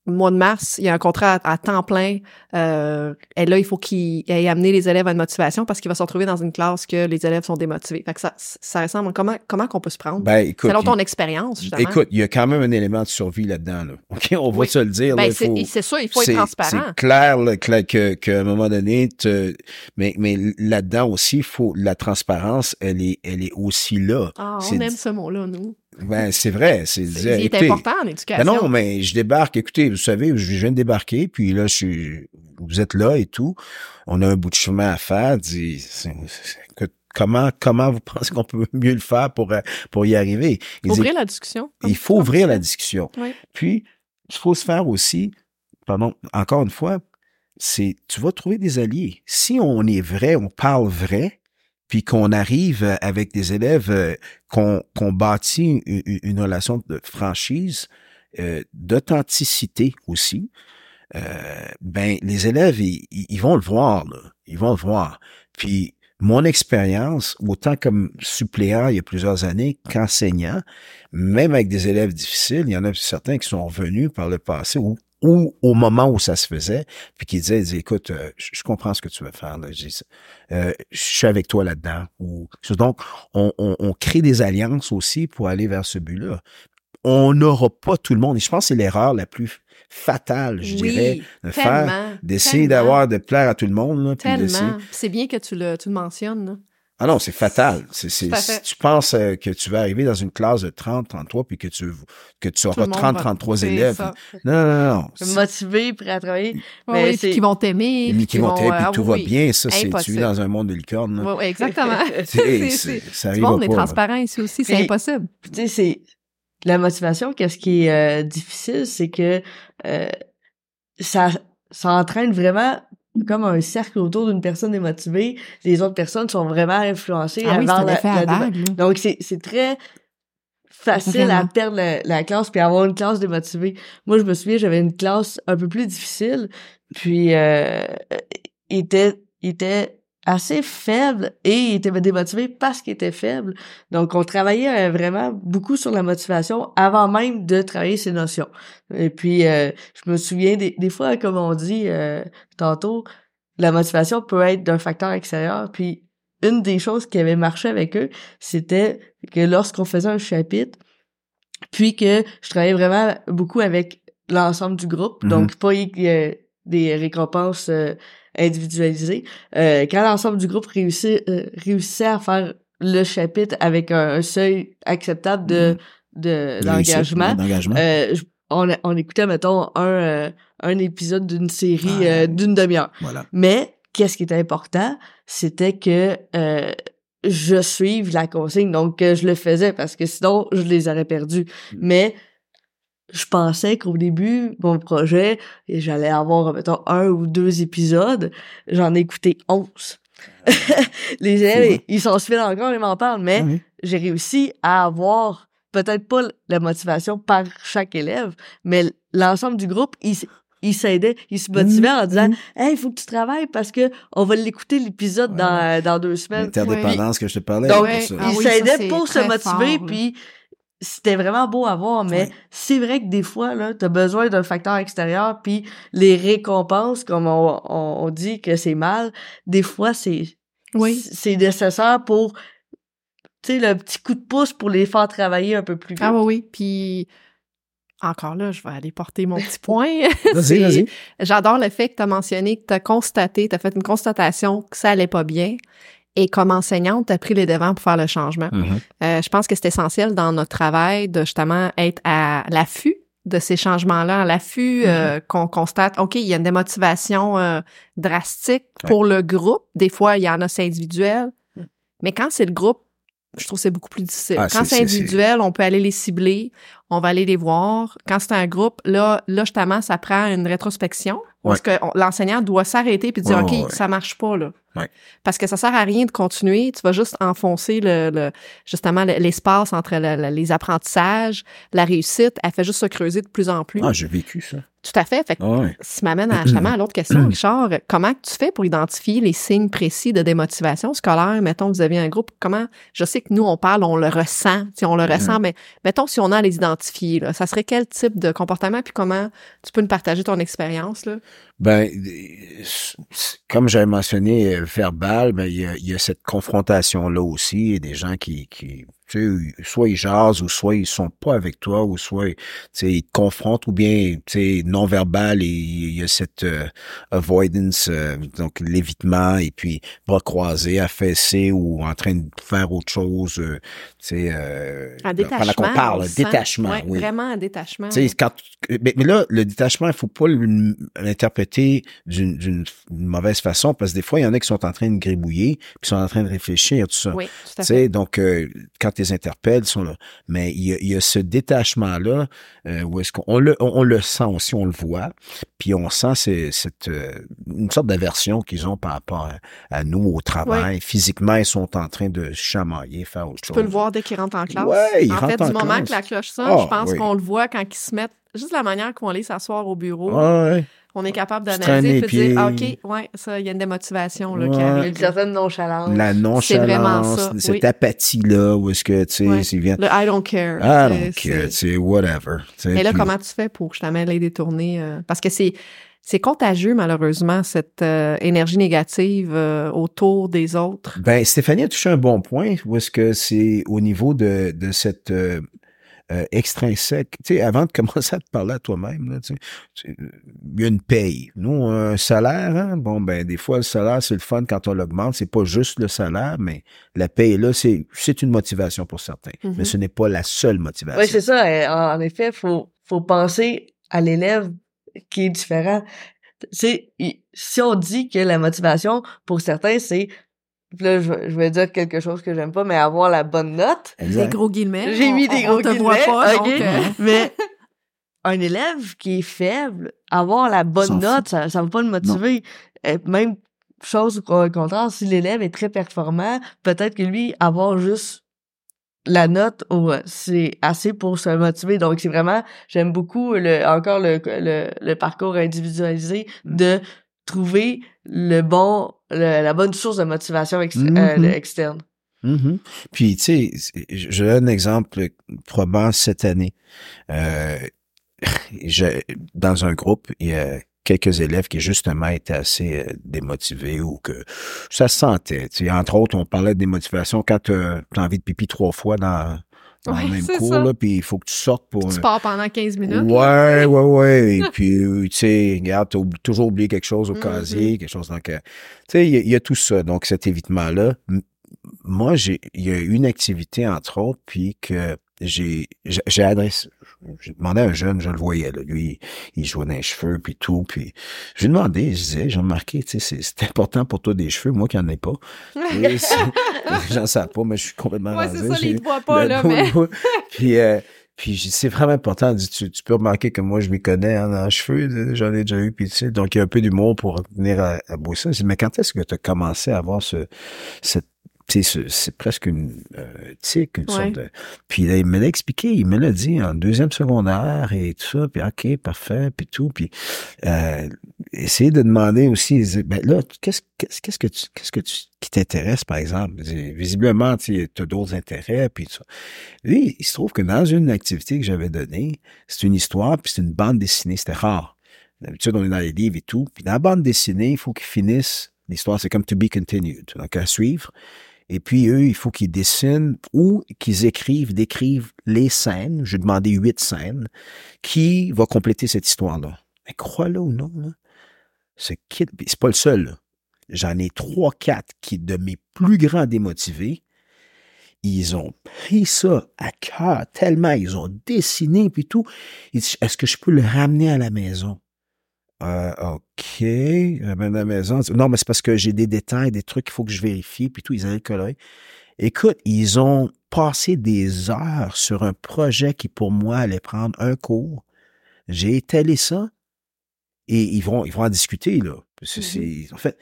S2: Le mois de mars, il y a un contrat à, à temps plein. Euh, et là, il faut qu'il ait amené les élèves à une motivation parce qu'il va se retrouver dans une classe que les élèves sont démotivés. Fait que ça, ça ressemble. Comment comment qu'on peut se prendre?
S4: Ben, écoute,
S2: Selon ton
S4: il-
S2: expérience, justement.
S4: écoute, il y a quand même un élément de survie là-dedans. Là. OK, on va
S2: Oui.
S4: se le dire.
S2: ben, c'est ça, il faut être transparent.
S4: C'est clair là, que- que- qu'à un moment donné, te- mais, mais là-dedans aussi, faut la transparence, elle est, elle est aussi là.
S2: Ah, on aime ce mot-là, nous.
S4: Ben, c'est vrai. C'est
S2: C'est- important en
S4: ben
S2: éducation.
S4: non, mais je débarque. Écoutez, vous savez, je viens de débarquer, puis là, je suis, vous êtes là et tout. On a un bout de chemin à faire. Dis, c'est- c'est- que- comment, comment vous pensez qu'on peut mieux le faire pour, euh, pour y arriver? Il dit,
S2: Ouvrir la discussion.
S4: il faut ouvrir la discussion.
S2: Oui.
S4: Puis, il faut se faire aussi, pardon, encore une fois, c'est, tu vas trouver des alliés. Si on est vrai, on parle vrai, puis qu'on arrive euh, avec des élèves, euh, qu'on qu'on bâtit une, une- relation de franchise, euh, d'authenticité aussi, euh, ben les élèves, ils vont le voir, là. ils vont le voir. Puis mon expérience, autant comme suppléant il y a plusieurs années qu'enseignant, même avec des élèves difficiles, il y en a certains qui sont revenus par le passé ou, ou au moment où ça se faisait, puis qui disaient, écoute, euh, je, comprends ce que tu veux faire, là. Je, euh, je suis avec toi là-dedans. Ou, donc, on, on, on crée des alliances aussi pour aller vers ce but-là. On n'aura pas tout le monde. Et je pense que c'est l'erreur la plus fatale, je
S2: oui,
S4: dirais, de faire, d'essayer d'avoir, de plaire à tout le monde. Là, puis.
S2: C'est bien que tu le, tu le mentionnes. là.
S4: Ah non, c'est fatal. C'est, c'est, si tu penses euh, que tu vas arriver dans une classe de 30, 33, puis que tu, que tu auras
S2: le monde
S4: 30,
S2: va-
S4: 33
S2: c'est
S4: élèves.
S2: ça.
S4: Non, non, non. C'est-
S3: Motivé, prêt à travailler.
S2: Ouais,
S3: Mais
S2: oui,
S3: c'est-
S2: qui vont t'aimer.
S4: Mais
S2: puis
S4: qui vont t'aider, puis
S2: ah
S4: tout
S2: oui,
S4: va bien, ça, c'est, tu dans un monde de licorne. là.
S2: Ouais, ouais, exactement.
S4: C'est-
S2: C'est-
S4: c'est-
S2: c'est-
S4: ça arrive
S2: monde est transparent ici aussi, c'est
S3: Puis-
S2: impossible.
S3: Puis, tu sais, c'est la motivation. Qu'est-ce qui est euh, difficile, c'est que euh, ça, ça entraîne vraiment comme un cercle autour d'une personne démotivée. Les autres personnes sont vraiment influencées
S2: Ah oui,
S3: la, la
S2: vague.
S3: Donc, c'est, c'est très facile à perdre la, la classe puis avoir une classe démotivée. Moi, je me souviens, j'avais une classe un peu plus difficile, puis euh, il était, il était assez faible et il était démotivé parce qu'il était faible. Donc, on travaillait euh, vraiment beaucoup sur la motivation avant même de travailler ces notions. Et puis, euh, je me souviens, des, des fois, comme on dit euh, tantôt, la motivation peut être d'un facteur extérieur, puis une des choses qui avait marché avec eux, c'était que lorsqu'on faisait un chapitre, puis que je travaillais vraiment beaucoup avec l'ensemble du groupe,
S4: Mhm.
S3: donc pas y- euh, des récompenses individualisées, euh, quand l'ensemble du groupe réussit, euh, réussissait à faire le chapitre avec un, un seuil acceptable de, de, d'engagement, euh, on, on écoutait, mettons, un, euh, un épisode d'une série
S4: Ah.
S3: euh, d'une demi-heure.
S4: voilà.
S3: Mais qu'est-ce qui était important, c'était que euh, je suive la consigne, donc que je le faisais parce que sinon je les aurais perdus.
S4: Mm.
S3: Mais je pensais qu'au début, mon projet, et j'allais avoir, mettons, un ou deux épisodes, j'en ai écouté onze. les élèves, ils sont suivis encore, ils m'en parlent, mais
S4: Ah oui.
S3: j'ai réussi à avoir peut-être pas la motivation par chaque élève, mais l'ensemble du groupe, ils ils s'aidaient, ils se motivaient en disant. Hey, il faut que tu travailles parce que on va l'écouter l'épisode
S4: Ouais.
S3: dans, dans deux semaines.
S4: L'interdépendance que je te parlais.
S3: Donc,
S4: ça.
S2: Ah
S3: ils
S2: oui, ça,
S3: s'aidaient pour se motiver, puis c'était vraiment beau à voir, mais c'est vrai que des fois, là, t'as besoin d'un facteur extérieur, puis les récompenses, comme on, on, on dit que c'est mal, des fois, c'est
S2: Oui.
S3: c'est nécessaire pour, tu sais, le petit coup de pouce pour les faire travailler un peu plus vite.
S2: Ah oui, oui. Puis encore là, je vais aller porter mon petit point.
S4: Vas-y, vas-y.
S2: J'adore le fait que tu as mentionné que tu as constaté, tu as fait une constatation que ça allait pas bien. Et comme enseignante, tu as pris les devants pour faire le changement.
S4: Mhm.
S2: Euh, je pense que c'est essentiel dans notre travail de justement être à l'affût de ces changements-là, à l'affût euh, qu'on constate, OK, il y a une démotivation euh, drastique
S4: Ouais.
S2: pour le groupe. Des fois, il y en a, c'est individuel. Mais quand c'est le groupe, je trouve que c'est beaucoup plus difficile.
S4: Ah,
S2: quand
S4: c'est-
S2: individuel, on peut aller les cibler, on va aller les voir. Quand c'est un groupe, là, là justement, ça prend une rétrospection parce que l'enseignant doit s'arrêter puis dire,
S4: Ouais,
S2: OK, ça marche pas, là.
S4: Ouais.
S2: Parce que ça sert à rien de continuer. Tu vas juste enfoncer le, le- justement le- l'espace entre le- le- les apprentissages, la réussite. Elle fait juste se creuser de plus en plus.
S4: Ah, j'ai vécu ça.
S2: Tout à fait. Fait que
S4: Ah ouais.
S2: ça m'amène à, justement à l'autre question, Richard. Comment tu fais pour identifier les signes précis de démotivation scolaire? Mettons, vous avez un groupe, comment, je sais que nous, on parle, on le ressent, si on le ressent, mais mettons, si on a à les identifier, là, ça serait quel type de comportement, puis comment tu peux nous partager ton expérience, là?
S4: Ben, euh, comme j'avais mentionné, euh, verbal, ben, il y a, y a cette confrontation-là aussi. A des gens qui, qui tu sais, soit ils jasent, ou soit ils sont pas avec toi, ou soit, tu sais, ils te confrontent, ou bien, tu sais, non-verbal, et il y a cette euh, avoidance, euh, donc l'évitement, et puis bras croisés, affaissés, ou en train de faire autre chose, euh, tu sais, euh,
S2: Un
S4: pendant
S2: détachement.
S4: qu'on parle,
S2: sent.
S4: détachement,
S2: Ouais,
S4: oui.
S2: Vraiment un détachement.
S4: Tu sais, quand, mais, mais là, le détachement, il faut pas l'interpréter d'une d'une mauvaise façon parce que des fois, il y en a qui sont en train de gribouiller, puis sont en train de réfléchir, tout ça.
S2: Oui, tout
S4: Tu
S2: à fait.
S4: sais, donc, euh, quand tu les interpelles, sont là. Mais il y a, il y a ce détachement-là euh, où est-ce qu'on on le, on, on le sent aussi, on le voit, puis on sent c'est- cette, euh, une sorte d'aversion qu'ils ont par rapport à, à nous au travail. Physiquement, ils sont en train de chamailler, faire autre
S2: Tu
S4: chose.
S2: peux le voir dès qu'ils rentrent en classe.
S4: Ouais, ils
S2: en fait,
S4: rentrent
S2: du
S4: en
S2: moment que la cloche sonne,
S4: Ah,
S2: je pense
S4: oui.
S2: qu'on le voit quand ils se mettent, juste la manière qu'on les s'asseoir au bureau,
S4: ouais.
S2: On est capable d'analyser et de dire, ah, OK, ouais, ça, il y a une démotivation, là, qui
S4: Ouais.
S3: Il y a
S2: arrive.
S3: une certaine nonchalance.
S4: La
S2: C'est vraiment
S4: nonchalance,
S2: ça,
S4: cette
S2: oui.
S4: apathie-là, où est-ce que, tu sais,
S2: Ouais.
S4: c'est bien.
S2: Le I don't care.
S4: Donc,
S2: c'est-
S4: euh, tu sais, whatever. tu sais,
S2: Mais là,
S4: puis-
S2: comment tu fais pour justement les détourner? euh, parce que c'est c'est contagieux, malheureusement, cette euh, énergie négative euh, autour des autres.
S4: Ben, Stéphanie a touché un bon point, où est-ce que c'est au niveau de, de cette euh, euh, extrinsèque. Tu sais, avant de commencer à te parler à toi-même, là, tu sais, tu- il y a une paye. Nous, un salaire, hein, bon, ben, des fois, le salaire, c'est le fun quand on l'augmente. C'est pas juste le salaire, mais la paye, là, c'est, c'est une motivation pour certains.
S2: Mhm.
S4: Mais ce n'est pas la seule motivation.
S3: Oui, c'est ça. euh, En, effet, faut faut penser à l'élève qui est différent. C'est il- si on dit que la motivation pour certains c'est là je, vais- je vais dire quelque chose que j'aime pas mais avoir la bonne note.
S2: Des
S4: Exact.
S2: gros guillemets.
S3: J'ai
S2: On-
S3: mis des gros
S2: on te
S3: guillemets,
S2: voit pas,
S3: ok.
S2: donc, euh,
S3: Mais un élève qui est faible, avoir la bonne note, ça ça va pas le motiver. Euh, Même chose au contraire, si l'élève est très performant, peut-être que lui avoir juste la note oh, c'est assez pour se motiver donc c'est vraiment j'aime beaucoup le encore le, le, le parcours individualisé
S4: Mm.
S3: de trouver le bon le- la bonne source de motivation ex-
S4: Mhm.
S3: euh, externe
S4: Mhm. Puis, tu sais, je donne un exemple probant cette année. Euh, je- dans un groupe, il y a quelques élèves qui justement étaient assez euh, démotivés ou que ça se sentait. Tu sais, entre autres, on parlait de démotivation quand tu as envie de pipi trois fois dans, dans
S2: Ouais,
S4: le même cours, là, puis il faut que tu sortes pour...
S2: tu pars pendant 15 minutes.
S4: Ouais, ouais, ouais. Et puis, tu sais, regarde, t'as oubli- toujours oublié quelque chose au
S2: Mhm.
S4: casier, quelque chose. Donc, euh, tu sais, il y, a- il y a tout ça. Donc, cet évitement-là. Moi, j'ai, il y a une activité, entre autres, puis que j'ai, j'ai adressé, j'ai demandé à un jeune, je le voyais, là, lui, il jouait dans les cheveux, puis tout, puis j'ai demandé, je disais, j'ai remarqué, tu sais, c'est, c'est important pour toi des cheveux, moi qui en ai pas. Les gens savent pas, mais je suis complètement
S2: Ouais, c'est ça, te voient pas, là, mais.
S4: puis, euh, puis c'est vraiment important. Dit, Tu, tu peux remarquer que moi, je m'y connais hein, en cheveux, j'en ai déjà eu, puis tu sais, donc il y a un peu d'humour pour venir à, à mais quand est-ce que tu as commencé à avoir ce, cette c'est presque une euh, tic, une
S2: Ouais.
S4: sorte de... Puis là, il me l'a expliqué, il me l'a dit en deuxième secondaire et tout ça, puis OK, parfait, puis tout, puis euh, essayer de demander aussi, ben là, qu'est-ce qu'est-ce qu'est-ce que tu qu'est-ce que tu qui t'intéresse par exemple? Visiblement, tu as d'autres intérêts, puis tout ça. Lui, il se trouve que dans une activité que j'avais donnée, c'est une histoire, puis c'est une bande dessinée, c'était rare. D'habitude, on est dans les livres et tout, puis dans la bande dessinée, il faut qu'ils finissent. L'histoire, c'est comme to be continued, donc à suivre. Et puis, eux, il faut qu'ils dessinent ou qu'ils écrivent, décrivent les scènes. J'ai demandé huit scènes. Qui va compléter cette histoire-là? Mais crois-le ou non, ce kid, c'est pas le seul. J'en ai trois, quatre qui, de mes plus grands démotivés, ils ont pris ça à cœur tellement ils ont dessiné puis tout. Ils est-ce que je peux le ramener à la maison? Euh, OK, ramène à la maison. Non, mais c'est parce que j'ai des détails, des trucs qu'il faut que je vérifie, puis tout, ils allaient coller. Écoute, ils ont passé des heures sur un projet qui, pour moi, allait prendre un cours. J'ai étalé ça et ils vont, ils vont en discuter, là. C'est- en fait,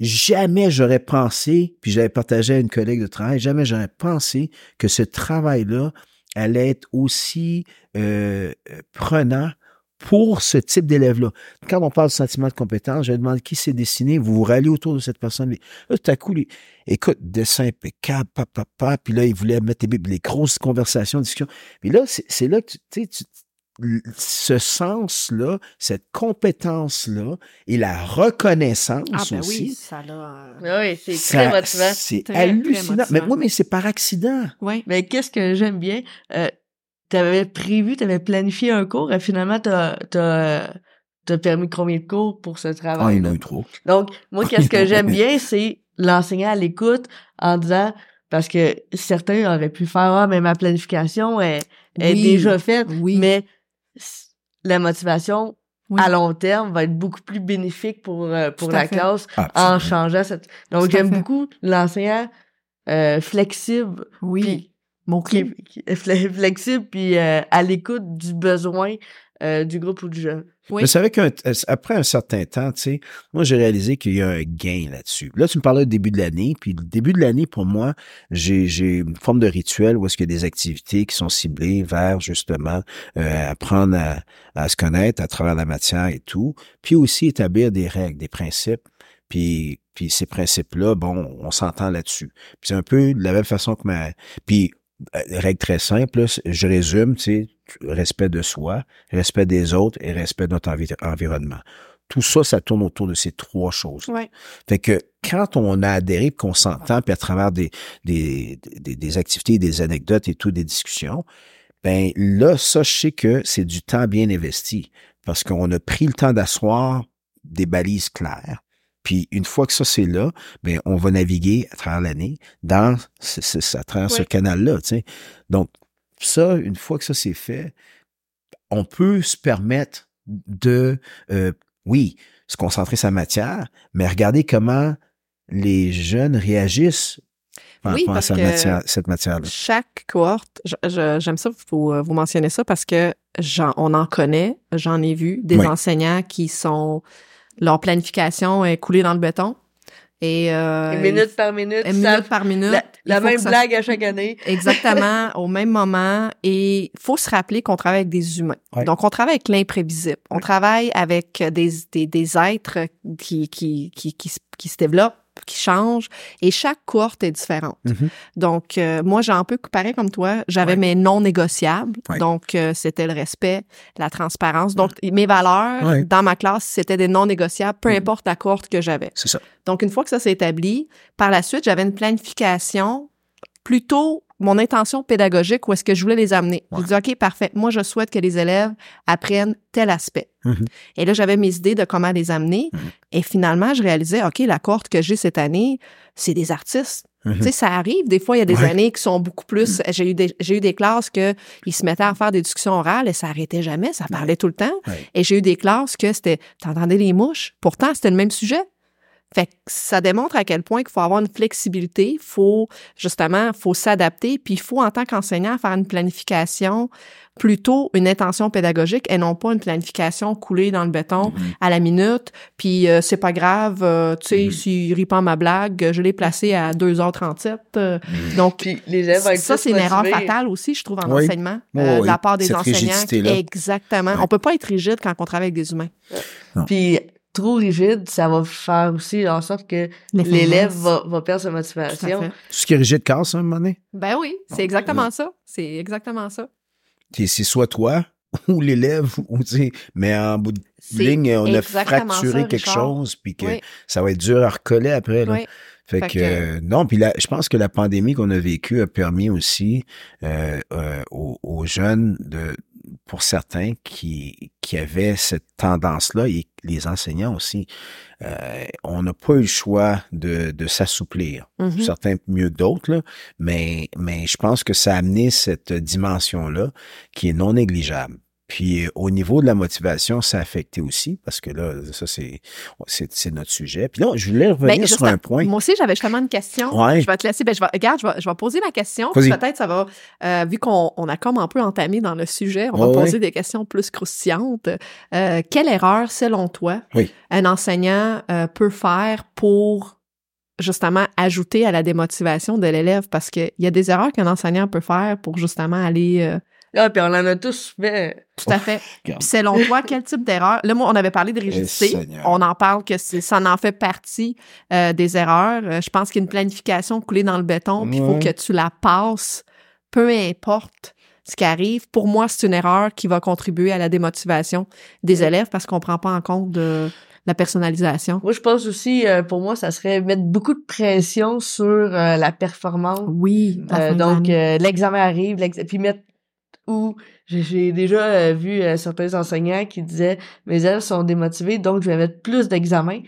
S4: jamais j'aurais pensé, puis j'avais partagé à une collègue de travail, jamais j'aurais pensé que ce travail-là allait être aussi euh, prenant pour ce type d'élève-là. Quand on parle de sentiment de compétence, je demande qui s'est dessiné, vous vous ralliez autour de cette personne. Là, tout à coup, les, écoute, dessin impeccable, papa, papa, puis là, il voulait mettre les, les grosses conversations, discussions. Puis là, c'est là que tu, tu, tu ce sens-là, cette compétence-là et la reconnaissance
S2: Ah, ben
S4: aussi.
S2: oui, ça l'a.
S3: Oui, c'est très motivant.
S4: C'est
S2: très
S4: hallucinant. Mais oui, mais c'est par accident.
S2: Oui.
S3: Mais qu'est-ce que j'aime bien, euh, t'avais prévu, t'avais planifié un cours et finalement t'as, t'as, t'as permis combien de cours pour ce
S4: Ah,
S3: travail?
S4: il y en a eu trop.
S3: Donc, moi, qu'est-ce que j'aime bien, c'est l'enseignant à l'écoute en disant, parce que certains auraient pu faire, ah, mais ma planification est, est
S2: Oui.
S3: déjà faite,
S2: Oui.
S3: mais la motivation
S2: Oui.
S3: à long terme va être beaucoup plus bénéfique pour, euh, pour la
S2: fait.
S3: classe en changeant cette... Donc, j'aime beaucoup l'enseignant euh, flexible,
S2: Oui.
S3: puis
S2: Mon
S3: qui
S2: clé.
S3: est, qui est fle- flexible puis euh, à l'écoute du besoin euh, du groupe ou du jeune.
S2: Oui.
S4: Mais c'est avec un, après un certain temps, tu sais, moi, j'ai réalisé qu'il y a un gain là-dessus. Là, tu me parlais du début de l'année, puis le début de l'année, pour moi, j'ai, j'ai une forme de rituel où est-ce qu'il y a des activités qui sont ciblées vers, justement, euh, apprendre à, à se connaître à travers la matière et tout, puis aussi établir des règles, des principes, puis, puis ces principes-là, bon, on s'entend là-dessus. Puis c'est un peu de la même façon que ma... Puis, euh, règle très simple, je résume, tu sais, respect de soi, respect des autres et respect de notre envi- environnement. Tout ça, ça tourne autour de ces trois choses.
S2: Ouais.
S4: Fait que quand on a adhéré, qu'on s'entend, puis à travers des, des, des, des activités, des anecdotes et tout, des discussions, ben là, ça, je sais que c'est du temps bien investi parce qu'on a pris le temps d'asseoir des balises claires. Puis une fois que ça c'est là, ben on va naviguer à travers l'année dans ce, ce- à travers ce canal-là. Tu sais. Donc ça, une fois que ça c'est fait, on peut se permettre de, euh, oui, se concentrer la matière, mais regarder comment les jeunes réagissent par
S2: Oui,
S4: rapport à
S2: parce
S4: cette
S2: que-
S4: matière, cette matière-là.
S2: Chaque cohorte, j'aime ça, vous, euh, vous mentionnez ça parce que j'en, on en connaît, j'en ai vu des
S4: Oui.
S2: enseignants qui sont, leur planification est coulée dans le béton. Et, euh,
S3: minute par minute,
S2: il-
S3: ça-
S2: minute par minute.
S3: la, même
S2: ça-
S3: blague à chaque année.
S2: Exactement, au même moment. Et faut se rappeler qu'on travaille avec des humains.
S4: Ouais.
S2: Donc, on travaille avec l'imprévisible. On travaille avec des, des, des êtres qui, qui, qui, qui, qui se développent, qui changent. Et chaque cohorte est différente.
S4: Mhm.
S2: Donc, euh, moi, j'ai un peu pareil comme toi. J'avais
S4: Ouais.
S2: mes non négociables.
S4: Ouais.
S2: Donc, euh, c'était le respect, la transparence. Donc, mes valeurs dans ma classe, c'était des non négociables, peu
S4: Mhm.
S2: importe la cohorte que j'avais.
S4: C'est ça.
S2: Donc, une fois que ça s'est établi, par la suite, j'avais une planification plutôt mon intention pédagogique où est-ce que je voulais les amener.
S4: Ouais.
S2: J'ai dit, OK, parfait. Moi, je souhaite que les élèves apprennent tel aspect.
S4: Mhm.
S2: Et là, j'avais mes idées de comment les amener.
S4: Mhm.
S2: Et finalement, je réalisais, OK, la cohorte que j'ai cette année, c'est des artistes.
S4: Mhm.
S2: Tu sais, ça arrive. Des fois, il y a des
S4: Ouais.
S2: années qui sont beaucoup plus. J'ai eu des, j'ai eu des classes que ils se mettaient à faire des discussions orales et ça arrêtait jamais. Ça parlait tout le temps.
S4: Ouais.
S2: Et j'ai eu des classes que c'était, t'entendais les mouches? Pourtant, c'était le même sujet. Fait que ça démontre à quel point qu'il faut avoir une flexibilité, faut justement, faut s'adapter, puis il faut en tant qu'enseignant faire une planification plutôt une intention pédagogique et non pas une planification coulée dans le béton
S4: Mhm.
S2: à la minute, puis euh, c'est pas grave, euh, tu sais,
S4: Mhm.
S2: s'il rit pas ma blague, je l'ai placé à 2h37. euh, donc,
S3: Puis les élèves vont être
S2: ça, c'est une erreur fatale aussi, je trouve, en
S4: Oui.
S2: enseignement,
S4: Oui,
S2: euh, de la part des
S4: Cette
S2: enseignants. Exactement. On peut pas être rigide quand on travaille avec des humains.
S3: Puis trop rigide, ça va faire aussi en sorte que l'élève va, va perdre sa motivation.
S4: Tout ce qui est rigide casse à un moment donné.
S2: Ben oui, c'est exactement ça. C'est exactement ça.
S4: C'est soit toi ou l'élève, ou mais en bout de ligne, on a fracturé
S2: ça,
S4: quelque chose, puis que
S2: Oui.
S4: ça va être dur à recoller après. Là.
S2: Oui.
S4: Fait,
S2: Fait
S4: que,
S2: que-
S4: euh, non, puis là, je pense que la pandémie qu'on a vécue a permis aussi euh, euh, aux, aux jeunes de pour certains qui, qui avaient cette tendance-là, et les enseignants aussi, euh, on n'a pas eu le choix de, de s'assouplir.
S2: Mhm.
S4: Certains mieux que d'autres, mais, mais je pense que ça a amené cette dimension-là qui est non négligeable. Puis euh, au niveau de la motivation, ça a affecté aussi, parce que là, ça, c'est, notre sujet. Puis là, je voulais revenir
S2: Ben,
S4: sur
S2: juste-
S4: un point.
S2: Moi aussi, j'avais justement une question.
S4: Ouais.
S2: Je vais te laisser. Ben, je vais, regarde, je vais, je vais poser ma question. Peut-être ça va, euh, vu qu'on on a comme un peu entamé dans le sujet, on va
S4: Ouais,
S2: poser
S4: ouais.
S2: des questions plus croustillantes. Euh, quelle erreur, selon toi,
S4: Oui.
S2: un enseignant euh, peut faire pour justement ajouter à la démotivation de l'élève? Parce qu'il y a des erreurs qu'un enseignant peut faire pour justement aller...
S3: Ah, puis on en a tous fait.
S2: tout à fait.
S4: regarde.
S2: Puis selon toi, quel type d'erreur? Là, moi, on avait parlé de rigidité.
S4: Seigneur.
S2: On en parle que c'est- ça en fait partie euh, des erreurs. Euh, je pense qu'il y a une planification coulée dans le béton, puis il faut que tu la passes, peu importe ce qui arrive. Pour moi, c'est une erreur qui va contribuer à la démotivation des élèves parce qu'on prend pas en compte de la personnalisation.
S3: Moi, je pense aussi, euh, pour moi, ça serait mettre beaucoup de pression sur euh, la performance.
S2: Oui.
S3: Euh, donc, euh, l'examen arrive, puis mettre où j'ai- j'ai déjà euh, vu euh, certains enseignants qui disaient mes élèves sont démotivés, donc je vais mettre plus d'examens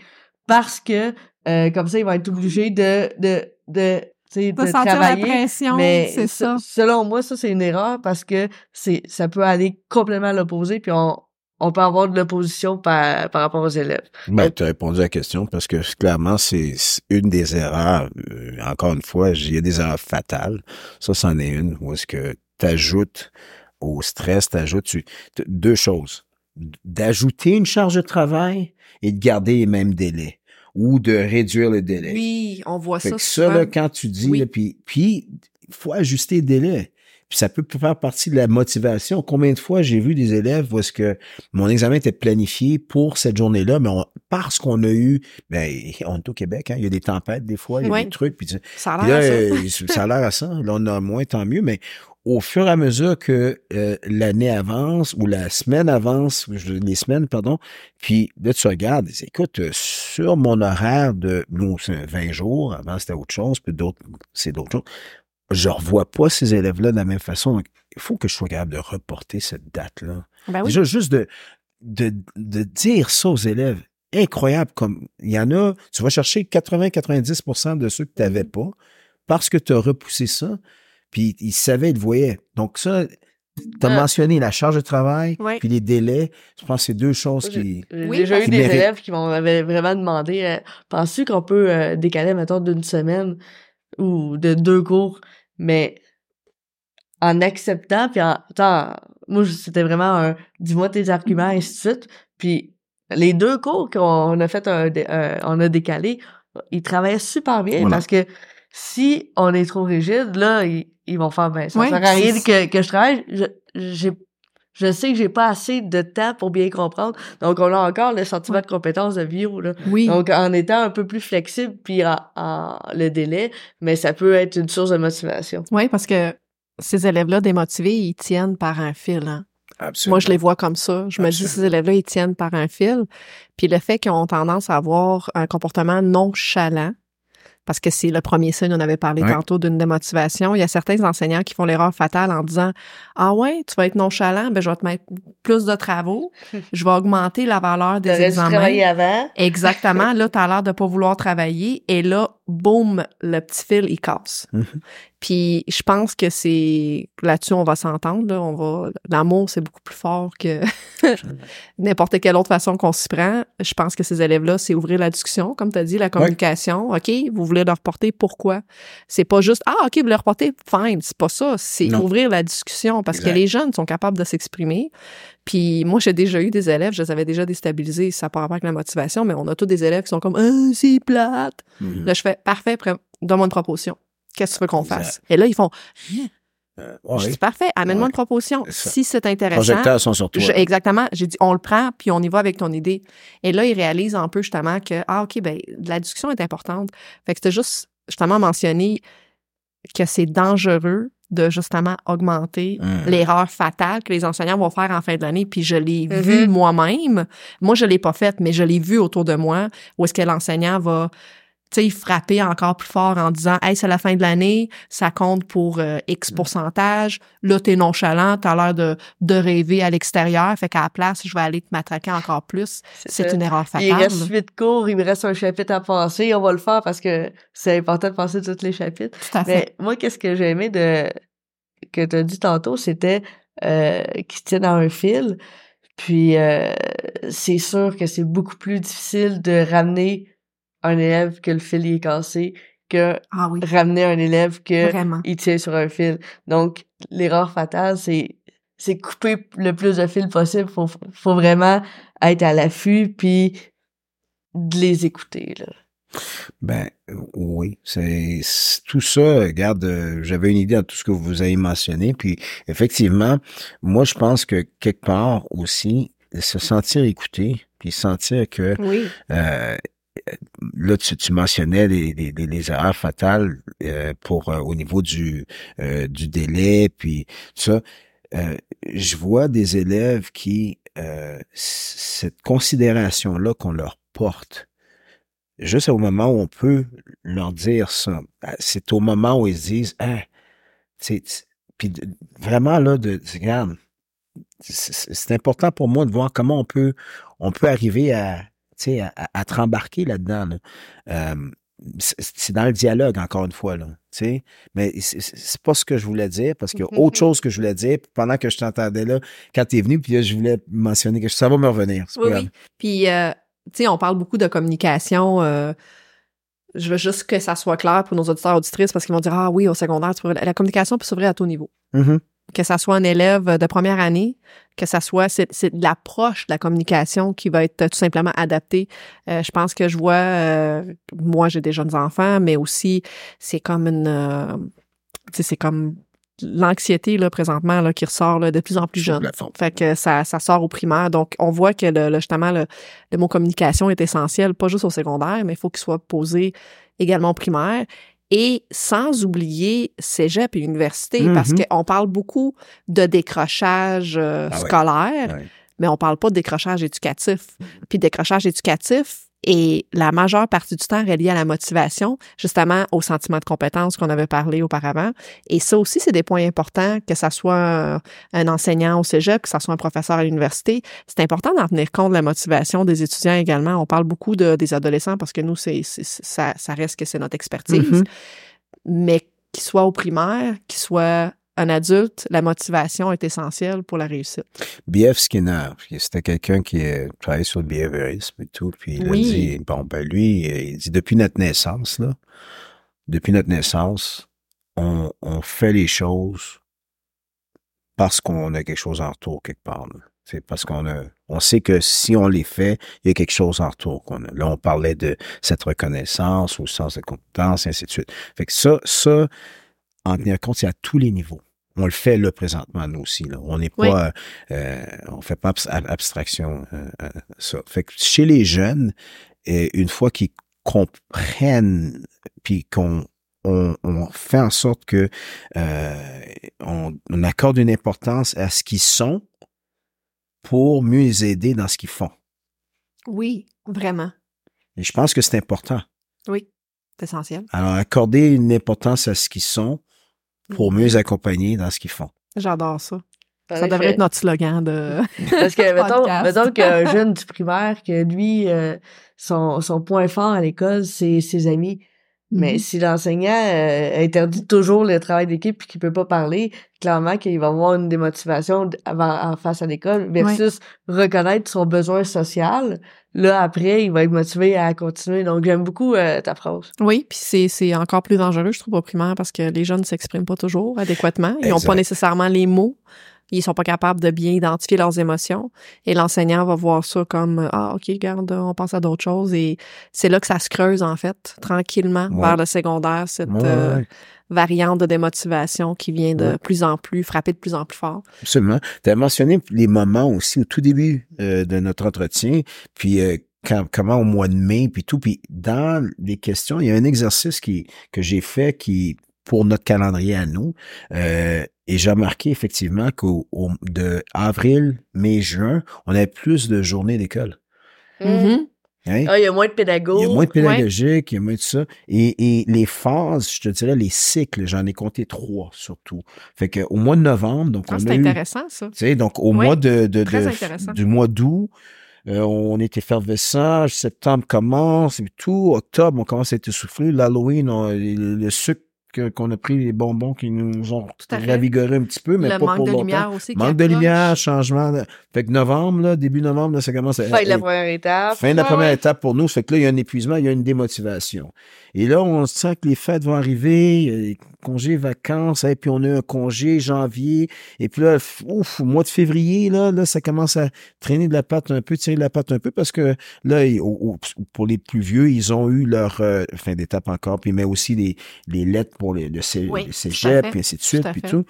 S3: parce que euh, comme ça ils vont être obligés de de de, tu sais,
S2: de
S3: de
S2: sentir la
S3: travailler.
S2: pression,
S3: Mais
S2: c'est ça.
S3: selon moi, ça c'est une erreur parce que c'est ça peut aller complètement à l'opposé, puis on on peut avoir de l'opposition par, par rapport aux élèves.
S4: Ben, tu as répondu à la question parce que clairement, c'est c'est une des erreurs. euh, encore une fois, il y a des erreurs fatales. Ça, c'en est une où est-ce que tu ajoutes au stress, tu ajoutes deux choses. D'ajouter une charge de travail et de garder les mêmes délais ou de réduire le délai.
S2: Oui, on voit
S4: Fait
S2: ça
S4: que ça, là, quand tu dis,
S2: Oui.
S4: là, puis, puis, il faut ajuster les délais. Puis ça peut faire partie de la motivation. Combien de fois j'ai vu des élèves où est-ce que mon examen était planifié pour cette journée-là, mais on- parce qu'on a eu, ben, on est au Québec, hein, il y a des tempêtes des fois, il y a
S2: Oui.
S4: des trucs, puis,
S2: Ça a l'air ça.
S4: euh, ça a l'air à ça. Là, on a moins, tant mieux, mais au fur et à mesure que euh, l'année avance ou la semaine avance, les semaines, pardon, puis là, tu regardes, écoute, euh, sur mon horaire de, nous, c'est 20 jours, avant c'était autre chose, puis d'autres, c'est d'autres choses, je revois pas ces élèves-là de la même façon. Donc, il faut que je sois capable de reporter cette date-là.
S2: Ben oui.
S4: Déjà, juste de, de, de dire ça aux élèves, incroyable comme il y en a, tu vas chercher 80-90% de ceux que tu n'avais pas parce que tu as repoussé ça, puis ils savaient, ils te voyaient. Donc ça, tu as
S3: Ah.
S4: mentionné la charge de travail,
S2: Ouais.
S4: puis les délais. Je pense que c'est deux choses qui...
S3: j'ai
S2: Oui,
S3: déjà eu des
S4: méritent.
S3: élèves qui m'avaient vraiment demandé euh, Penses-tu qu'on peut euh, décaler, mettons, d'une semaine ou de deux cours, mais en acceptant, puis en. Attends, moi, c'était vraiment un dis-moi tes arguments, ainsi de suite. Puis les deux cours qu'on a fait, un, un- on a décalé, ils travaillaient super bien
S4: Voilà.
S3: parce que si on est trop rigide, là, ils, ils vont faire ben ça
S2: Ouais,
S3: sert à rien que, que je travaille. Je, je sais que j'ai pas assez de temps pour bien comprendre. Donc, on a encore le sentiment de compétence de bio, là.
S2: Oui.
S3: Donc, en étant un peu plus flexible, puis en, en- le délai, mais ça peut être une source de motivation.
S2: Oui, parce que ces élèves-là démotivés, ils tiennent par un fil. Hein.
S4: Absolument.
S2: Moi, je les vois comme ça. Je me dis, ces élèves-là, ils tiennent par un fil. Puis le fait qu'ils ont tendance à avoir un comportement nonchalant, parce que c'est le premier signe, on avait parlé
S4: Ouais.
S2: tantôt d'une démotivation. Il y a certains enseignants qui font l'erreur fatale en disant Ah ouais, tu vas être nonchalant, ben je vais te mettre plus de travaux, je vais augmenter la valeur des examens.
S3: travailler avant.
S2: Exactement. Là, t'as l'air de pas vouloir travailler. Et là, boum, le petit fil, il casse. Puis, je pense que c'est... Là-dessus, on va s'entendre. Là. On va... L'amour, c'est beaucoup plus fort que n'importe quelle autre façon qu'on s'y prend. Je pense que ces élèves-là, c'est ouvrir la discussion, comme tu as dit, la communication. OK, vous voulez leur reporter, pourquoi? C'est pas juste, ah, OK, vous voulez reporter, fine. C'est pas ça. C'est ouvrir la discussion parce
S4: Exact.
S2: que les jeunes sont capables de s'exprimer. Puis moi, j'ai déjà eu des élèves, je les avais déjà déstabilisés, ça part avec la motivation, mais on a tous des élèves qui sont comme ah, c'est plate.
S4: Mhm.
S2: Là, je fais parfait, donne-moi une proposition. Qu'est-ce que tu veux qu'on
S4: Exact.
S2: fasse? Et là, ils font
S4: Euh,
S2: Je dis parfait, amène-moi
S4: Ouais.
S2: une proposition. Si c'est
S4: Les
S2: intéressant.
S4: projecteurs sont sur toi.
S2: je- exactement. J'ai dit, on le prend, puis on y va avec ton idée. Et là, ils réalisent un peu justement que, ah, OK, ben, la discussion est importante. Fait que c'était juste, justement, mentionné que c'est dangereux de justement augmenter
S4: Mm.
S2: l'erreur fatale que les enseignants vont faire en fin de l'année. Puis je l'ai
S3: Mhm.
S2: vu moi-même. Moi, je l'ai pas faite, mais je l'ai vu autour de moi où est-ce que l'enseignant va sais, frapper encore plus fort en disant Hey, c'est la fin de l'année, ça compte pour euh, X pourcentage. Là, t'es nonchalant, t'as l'air de, de rêver à l'extérieur. Fait qu'à la place, je vais aller te matraquer encore plus. C'est une erreur
S3: Il
S2: fatale.
S3: reste huit cours, il me reste un chapitre à passer. On va le faire parce que c'est important de passer tous les chapitres.
S2: Tout à fait.
S3: Mais moi, qu'est-ce que j'ai aimé de que tu as dit tantôt, c'était euh, qui tiennent à un fil. Puis euh, c'est sûr que c'est beaucoup plus difficile de ramener un élève que le fil est cassé que
S2: Ah oui,
S3: ramener un élève que
S2: vraiment.
S3: il tient sur un fil. Donc l'erreur fatale, c'est c'est couper le plus de fils possible. Faut faut vraiment être à l'affût puis de les écouter là.
S4: Ben oui, c'est c'est- tout ça. Regarde, euh, j'avais une idée de tout ce que vous avez mentionné, puis effectivement, moi je pense que quelque part aussi se sentir écouté, puis sentir que
S2: Oui,
S4: euh, là tu, tu mentionnais les, les, les- erreurs fatales euh, pour euh, au niveau du euh, du délai, puis tout ça. Euh, je vois des élèves qui euh, cette considération là qu'on leur porte juste au moment où on peut leur dire ça, ah, c'est au moment où ils se disent, ah, c'est, puis de- vraiment là, de, de- regarde, c'est- important pour moi de voir comment on peut, on peut arriver à, sais, à, à, à te rembarquer là-dedans. Là. Euh, c'est dans le dialogue encore une fois là, tu sais. Mais c'est- pas ce que je voulais dire parce qu'il y a
S2: Mhm.
S4: autre chose que je voulais dire pendant que je t'entendais là quand t'es venu puis là, je voulais mentionner que ça va me revenir.
S2: oui, oui. Puis, euh, tu sais, on parle beaucoup de communication. euh, je veux juste que ça soit clair pour nos auditeurs et auditrices parce qu'ils vont dire Ah oui, au secondaire, la communication peut s'ouvrir à tout niveau.
S4: Mhm.
S2: Que ça soit un élève de première année, que ça soit, c'est c'est de l'approche de la communication qui va être tout simplement adaptée. Euh, je pense que je vois, euh, moi j'ai des jeunes enfants, mais aussi c'est comme une, euh, c'est comme l'anxiété là présentement là qui ressort là, de plus en plus jeune. Fait que ça, ça sort au primaire. Donc, on voit que le, le- justement, le, le mot communication est essentiel, pas juste au secondaire, mais il faut qu'il soit posé également au primaire. Et sans oublier cégep et université, parce
S4: Mhm.
S2: qu'on parle beaucoup de décrochage euh,
S4: Ah ouais.
S2: scolaire,
S4: Ouais.
S2: mais on parle pas de décrochage éducatif. Puis décrochage éducatif et la majeure partie du temps relié à la motivation, justement au sentiment de compétence qu'on avait parlé auparavant. Et ça aussi, c'est des points importants, que ça soit un, enseignant au cégep, que ça soit un professeur à l'université. C'est important d'en tenir compte de la motivation des étudiants également. On parle beaucoup de, des adolescents parce que nous, c'est, ça, ça reste que c'est notre expertise.
S4: Mhm.
S2: Mais qu'il soit au primaire, qu'il soit un adulte, la motivation est essentielle pour la réussite.
S4: B.F. Skinner, c'était quelqu'un qui travaillait sur le behaviorisme et tout, puis il
S2: Oui.
S4: a dit, bon, ben lui, il dit, depuis notre naissance, là, depuis notre naissance, on, on fait les choses parce qu'on a quelque chose en retour quelque part. là. C'est parce qu'on a, on sait que si on les fait, il y a quelque chose en retour qu'on a. Là, on parlait de cette reconnaissance ou sens de compétence, et ainsi de suite. Fait que ça, ça, en tenir compte, c'est à tous les niveaux. On le fait là présentement, nous aussi. Là. On n'est
S2: Oui.
S4: pas, euh, on fait pas abs- ab- abstraction euh, à ça. Fait que chez les jeunes, euh, une fois qu'ils comprennent, puis qu'on on, on fait en sorte que euh, on, on accorde une importance à ce qu'ils sont pour mieux les aider dans ce qu'ils font.
S2: Oui, vraiment.
S4: Et je pense que c'est important.
S2: Oui, c'est essentiel.
S4: Alors, accorder une importance à ce qu'ils sont pour mieux les accompagner dans ce qu'ils font.
S2: J'adore ça. Ça devrait être notre slogan de.
S3: Parce que, mettons, mettons qu'un jeune du primaire, que lui, euh, son, son point fort à l'école, c'est ses amis. Mais
S2: Mhm.
S3: si l'enseignant euh, interdit toujours le travail d'équipe puis qu'il peut pas parler, clairement qu'il va avoir une démotivation avant, en face à l'école versus reconnaître son besoin social. Là, après, il va être motivé à continuer. Donc, j'aime beaucoup euh, ta phrase.
S2: Oui, puis c'est, c'est encore plus dangereux, je trouve, au primaire, parce que les jeunes ne s'expriment pas toujours adéquatement. Ils n'ont pas nécessairement les mots. Ils sont pas capables de bien identifier leurs émotions. Et l'enseignant va voir ça comme Ah, OK, garde, on pense à d'autres choses. Et c'est là que ça se creuse, en fait, tranquillement,
S4: Ouais.
S2: vers le secondaire, cette
S4: Ouais,
S2: euh, variante de démotivation qui vient de plus en plus, frapper de plus en plus fort.
S4: Absolument. Tu as mentionné les moments aussi au tout début euh, de notre entretien, puis euh, quand- comment au mois de mai, puis tout. Puis dans les questions, il y a un exercice qui que j'ai fait qui pour notre calendrier à nous. Euh, et j'ai remarqué effectivement qu'au au- de avril, mai, juin, on avait plus de journées d'école.
S2: Mhm.
S4: Hein?
S3: Ah, il y a moins de pédagogues.
S4: Il y a moins de pédagogique, il y a moins de ça. Et, et les phases, je te dirais, les cycles, j'en ai compté trois surtout. Fait que au mois de novembre, donc
S2: Ah,
S4: on
S2: c'est
S4: a eu
S2: intéressant, ça.
S4: tu sais, donc au mois de, de, de- du mois d'août, euh, on est effervescent, septembre commence et tout, octobre, on commence à être essoufflé, l'Halloween, le sucre que- qu'on a pris les bonbons qui nous ont
S2: Tout à fait.
S4: ravigoré un petit peu, mais
S2: le
S4: pas
S2: manque
S4: pour
S2: de
S4: longtemps.
S2: lumière aussi.
S4: Manque de
S2: approche.
S4: lumière, changement. De... Fait que novembre, là, début novembre, là, ça commence à.
S3: Fin de la première étape.
S4: Fin de la première
S2: ouais.
S4: étape pour nous, fait que là, il y a un épuisement, il y a une démotivation. Et là, on sent que les fêtes vont arriver, congés, vacances, et puis on a un congé janvier, et puis là, ouf, au mois de février, là, là, ça commence à traîner de la patte un peu, tirer de la patte un peu, parce que là, il- au- au- pour les plus vieux, ils ont eu leur euh, fin d'étape encore, puis mais aussi les, les lettres pour les, le, cé-
S2: Oui,
S4: le
S2: tout
S4: cégep, puis ainsi de suite,
S2: à
S4: puis tout.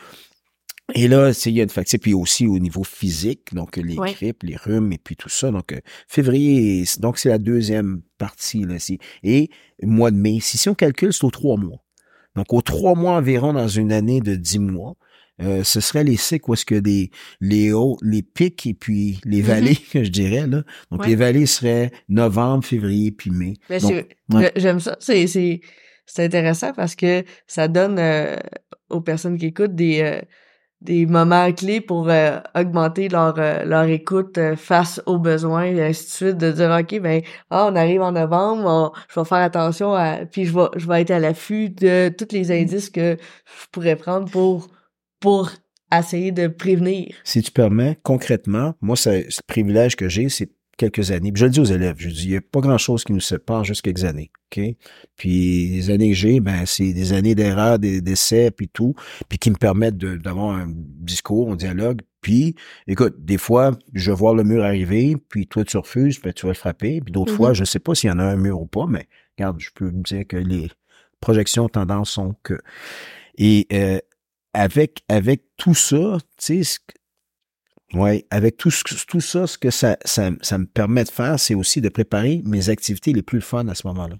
S4: Et là, il y a une sais, puis aussi au niveau physique, donc les
S2: Oui.
S4: grippes, les rhumes et puis tout ça. Donc, euh, février, c'est- donc c'est la deuxième partie, là. Et mois de mai, si, si on calcule, c'est aux trois mois. Donc, aux trois mois environ dans une année de dix mois, euh, ce serait les cycles où est-ce que les, les hauts, les pics et puis les vallées, que je dirais, là. Donc,
S2: Ouais.
S4: les vallées seraient novembre, février, puis mai. Ouais.
S3: J'aime ça. C'est, c'est, intéressant parce que ça donne euh, aux personnes qui écoutent des, euh, des moments clés pour euh, augmenter leur, euh, leur écoute face aux besoins et ainsi de suite. De dire, OK, ben, ah, on arrive en novembre, on- je vais faire attention à... Puis je vais, je vais être à l'affût de tous les indices que je pourrais prendre pour, pour essayer de prévenir.
S4: si tu permets, concrètement, moi, ce privilège que j'ai, c'est quelques années. Puis je le dis aux élèves, je dis, il n'y a pas grand-chose qui nous sépare juste quelques années. OK? Puis les années que j'ai, ben, c'est des années d'erreurs, des- d'essais, puis tout, puis qui me permettent d'avoir un discours, un dialogue. Puis, écoute, des fois, je vois le mur arriver, puis toi, tu refuses, puis tu vas le frapper. Puis d'autres
S2: Mhm.
S4: fois, je sais pas s'il y en a un mur ou pas, mais regarde, je peux me dire que les projections, tendances sont que... Et euh, avec, avec tout ça, tu sais, Ouais, avec tout, ce, tout ça, ce que ça, ça, ça me permet de faire, c'est aussi de préparer mes activités les plus fun à ce moment-là.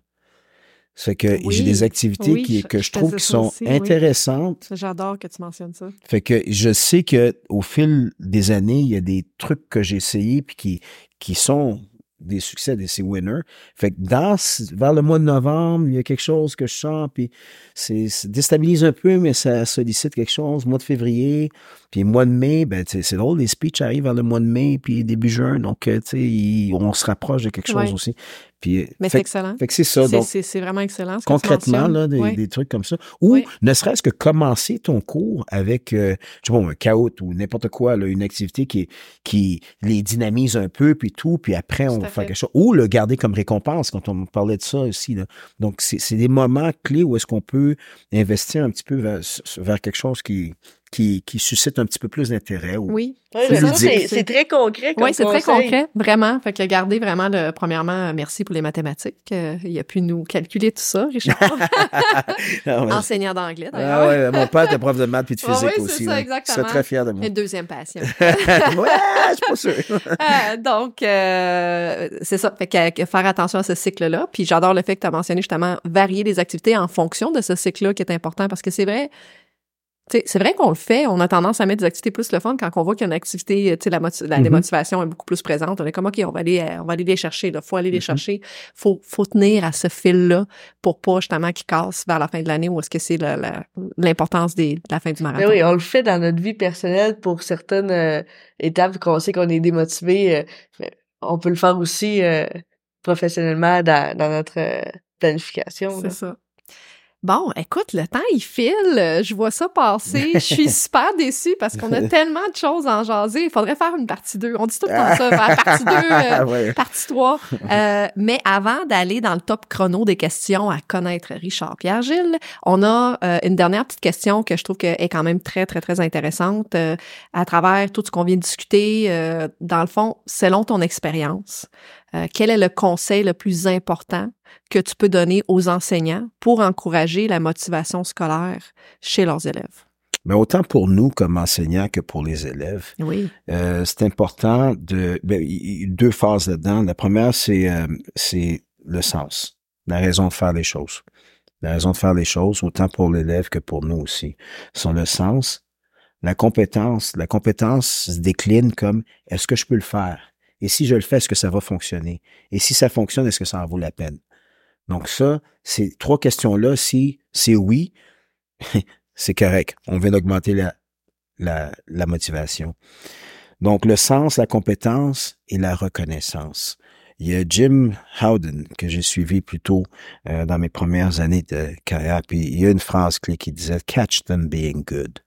S4: C'est que
S2: Oui,
S4: j'ai des activités
S2: oui,
S4: qui, que
S2: je
S4: je trouve qui sont
S2: aussi, oui.
S4: intéressantes.
S2: J'adore que tu mentionnes ça.
S4: Fait que je sais que au fil des années, il y a des trucs que j'ai essayés puis qui, qui sont des succès, des ces winners. Fait que dans, vers le mois de novembre, il y a quelque chose que je sens, puis c'est, ça déstabilise un peu, mais ça sollicite quelque chose. Mois de février, puis mois de mai, ben, c'est drôle, les speeches arrivent vers le mois de mai, puis début juin, donc, euh, tu sais, on se rapproche de quelque chose
S2: Ouais.
S4: aussi. Puis, euh,
S2: Mais c'est excellent.
S4: fait que c'est ça.
S2: Vraiment excellent. ce
S4: concrètement, là, des,
S2: Oui.
S4: des trucs comme ça. Ou
S2: Oui.
S4: ne serait-ce que commencer ton cours avec, euh, sais un caout ou n'importe quoi, là, une activité qui, qui les dynamise un peu, puis tout, puis après, on va faire
S2: fait.
S4: quelque chose. Ou le garder comme récompense, quand on parlait de ça aussi. Là. Donc, c'est c'est des moments clés où est-ce qu'on peut investir un petit peu vers, vers quelque chose qui, qui, qui suscite un petit peu plus d'intérêt. Ou...
S2: Oui.
S3: Ouais,
S4: C'est
S3: très concret comme
S2: Oui, c'est très concret, vraiment. Fait que garder vraiment le, premièrement, euh, merci pour les mathématiques. Euh, il a pu nous calculer tout ça, Richard.
S4: Ah.
S2: Enseignant d'anglais,
S4: Ah
S2: d'ailleurs.
S4: ouais, mon père était prof de maths puis de
S2: Ah
S4: physique
S2: oui, c'est
S4: aussi.
S2: ça, exactement.
S4: Je suis très fier de moi.
S2: Une deuxième passion.
S4: ouais, je suis pas sûr.
S2: Euh, donc, euh, c'est ça. Fait que, que faire attention à ce cycle-là. Puis j'adore le fait que tu as mentionné justement varier les activités en fonction de ce cycle-là qui est important parce que c'est vrai. C'est vrai qu'on le fait, on a tendance à mettre des activités plus le fun quand on voit qu'il y a une activité, tu sais, la,
S4: Mhm.
S2: démotivation est beaucoup plus présente. On est comme, OK, on va aller, euh, on va aller les chercher, là. Faut aller les
S4: Mhm.
S2: chercher. Faut, faut tenir à ce fil-là pour pas, justement, qu'ils cassent vers la fin de l'année ou est-ce que c'est la- la- l'importance de la fin du marathon.
S3: Mais oui, on le fait dans notre vie personnelle pour certaines euh, étapes qu'on sait qu'on est démotivé. euh, mais on peut le faire aussi euh, professionnellement dans, dans notre euh, planification.
S2: C'est ça. Bon, écoute, le temps, il file. Euh, Je vois ça passer. Je suis super déçue parce qu'on a tellement de choses à en jaser. Il faudrait faire une partie 2. On dit tout le temps ça, faire partie 2,
S4: Ah ouais.
S2: partie 3. Euh, mais avant d'aller dans le top chrono des questions à connaître Richard Pierre-Gilles, on a euh, une dernière petite question que je trouve que est quand même très, très, très intéressante. Euh, à travers tout ce qu'on vient de discuter, euh, dans le fond, selon ton expérience, euh, quel est le conseil le plus important que tu peux donner aux enseignants pour encourager la motivation scolaire chez leurs élèves?
S4: Mais autant pour nous comme enseignants que pour les élèves,
S2: Oui.
S4: euh, c'est important de ben, il y a deux phases là-dedans. La première, c'est euh, c'est le sens, la raison de faire les choses. La raison de faire les choses, autant pour l'élève que pour nous aussi, sont le sens, la compétence. La compétence se décline comme est-ce que je peux le faire? Et si je le fais, est-ce que ça va fonctionner? Et si ça fonctionne, est-ce que ça en vaut la peine? Donc ça, ces trois questions-là, si c'est oui, c'est correct. On vient d'augmenter la, la, la motivation. Donc le sens, la compétence et la reconnaissance. Il y a Jim Howden que j'ai suivi plus tôt euh, dans mes premières années de carrière. Puis il y a une phrase clé qui disait Catch them being good.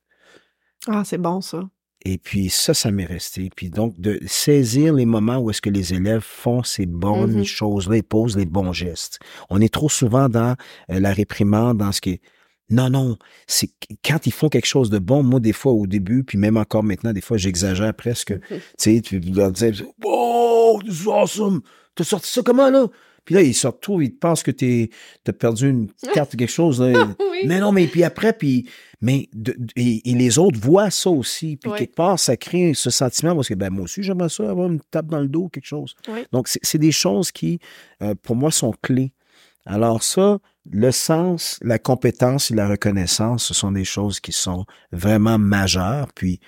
S2: Ah, c'est bon, ça.
S4: Et puis ça, ça m'est resté. Puis donc, de saisir les moments où est-ce que les élèves font ces bonnes
S2: Mhm.
S4: choses-là et posent les bons gestes. On est trop souvent dans euh, la réprimande, dans ce qui est... Non, non, c'est qu- quand ils font quelque chose de bon, moi, des fois, au début, puis même encore maintenant, des fois, j'exagère presque. Tu sais, tu leur dis, « Wow, this is awesome! T'as sorti ça comment, là? » Puis là, ils se retrouvent, ils pensent que t'es, t'as perdu une carte ou quelque chose, là.
S2: Oui.
S4: Mais non, mais puis après, puis mais de- de- et, et les autres voient ça aussi, puis
S2: Oui.
S4: quelque part, ça crée ce sentiment parce que ben moi aussi j'aimerais ça avoir une tape dans le dos, quelque chose.
S2: Oui.
S4: Donc c'est des choses qui, euh, pour moi, sont clés. Alors ça, le sens, la compétence et la reconnaissance, ce sont des choses qui sont vraiment majeures. Puis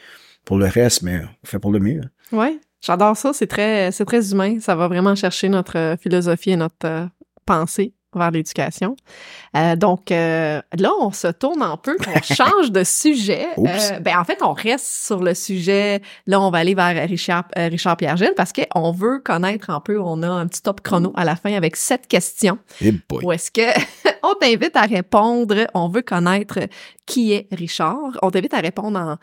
S4: pour le reste, mais on fait pour le mieux.
S2: Oui, j'adore ça. C'est très, c'est très humain. Ça va vraiment chercher notre euh, philosophie et notre euh, pensée vers l'éducation. Euh, donc euh, là, on se tourne un peu, on change de sujet. Euh, ben en fait, on reste sur le sujet. Là, on va aller vers Richard, Richard Pierre-Gilles parce qu'on veut connaître un peu. On a un petit top chrono à la fin avec sept questions.
S4: Et boy.
S2: Où est-ce que on t'invite à répondre? On veut connaître qui est Richard. On t'invite à répondre en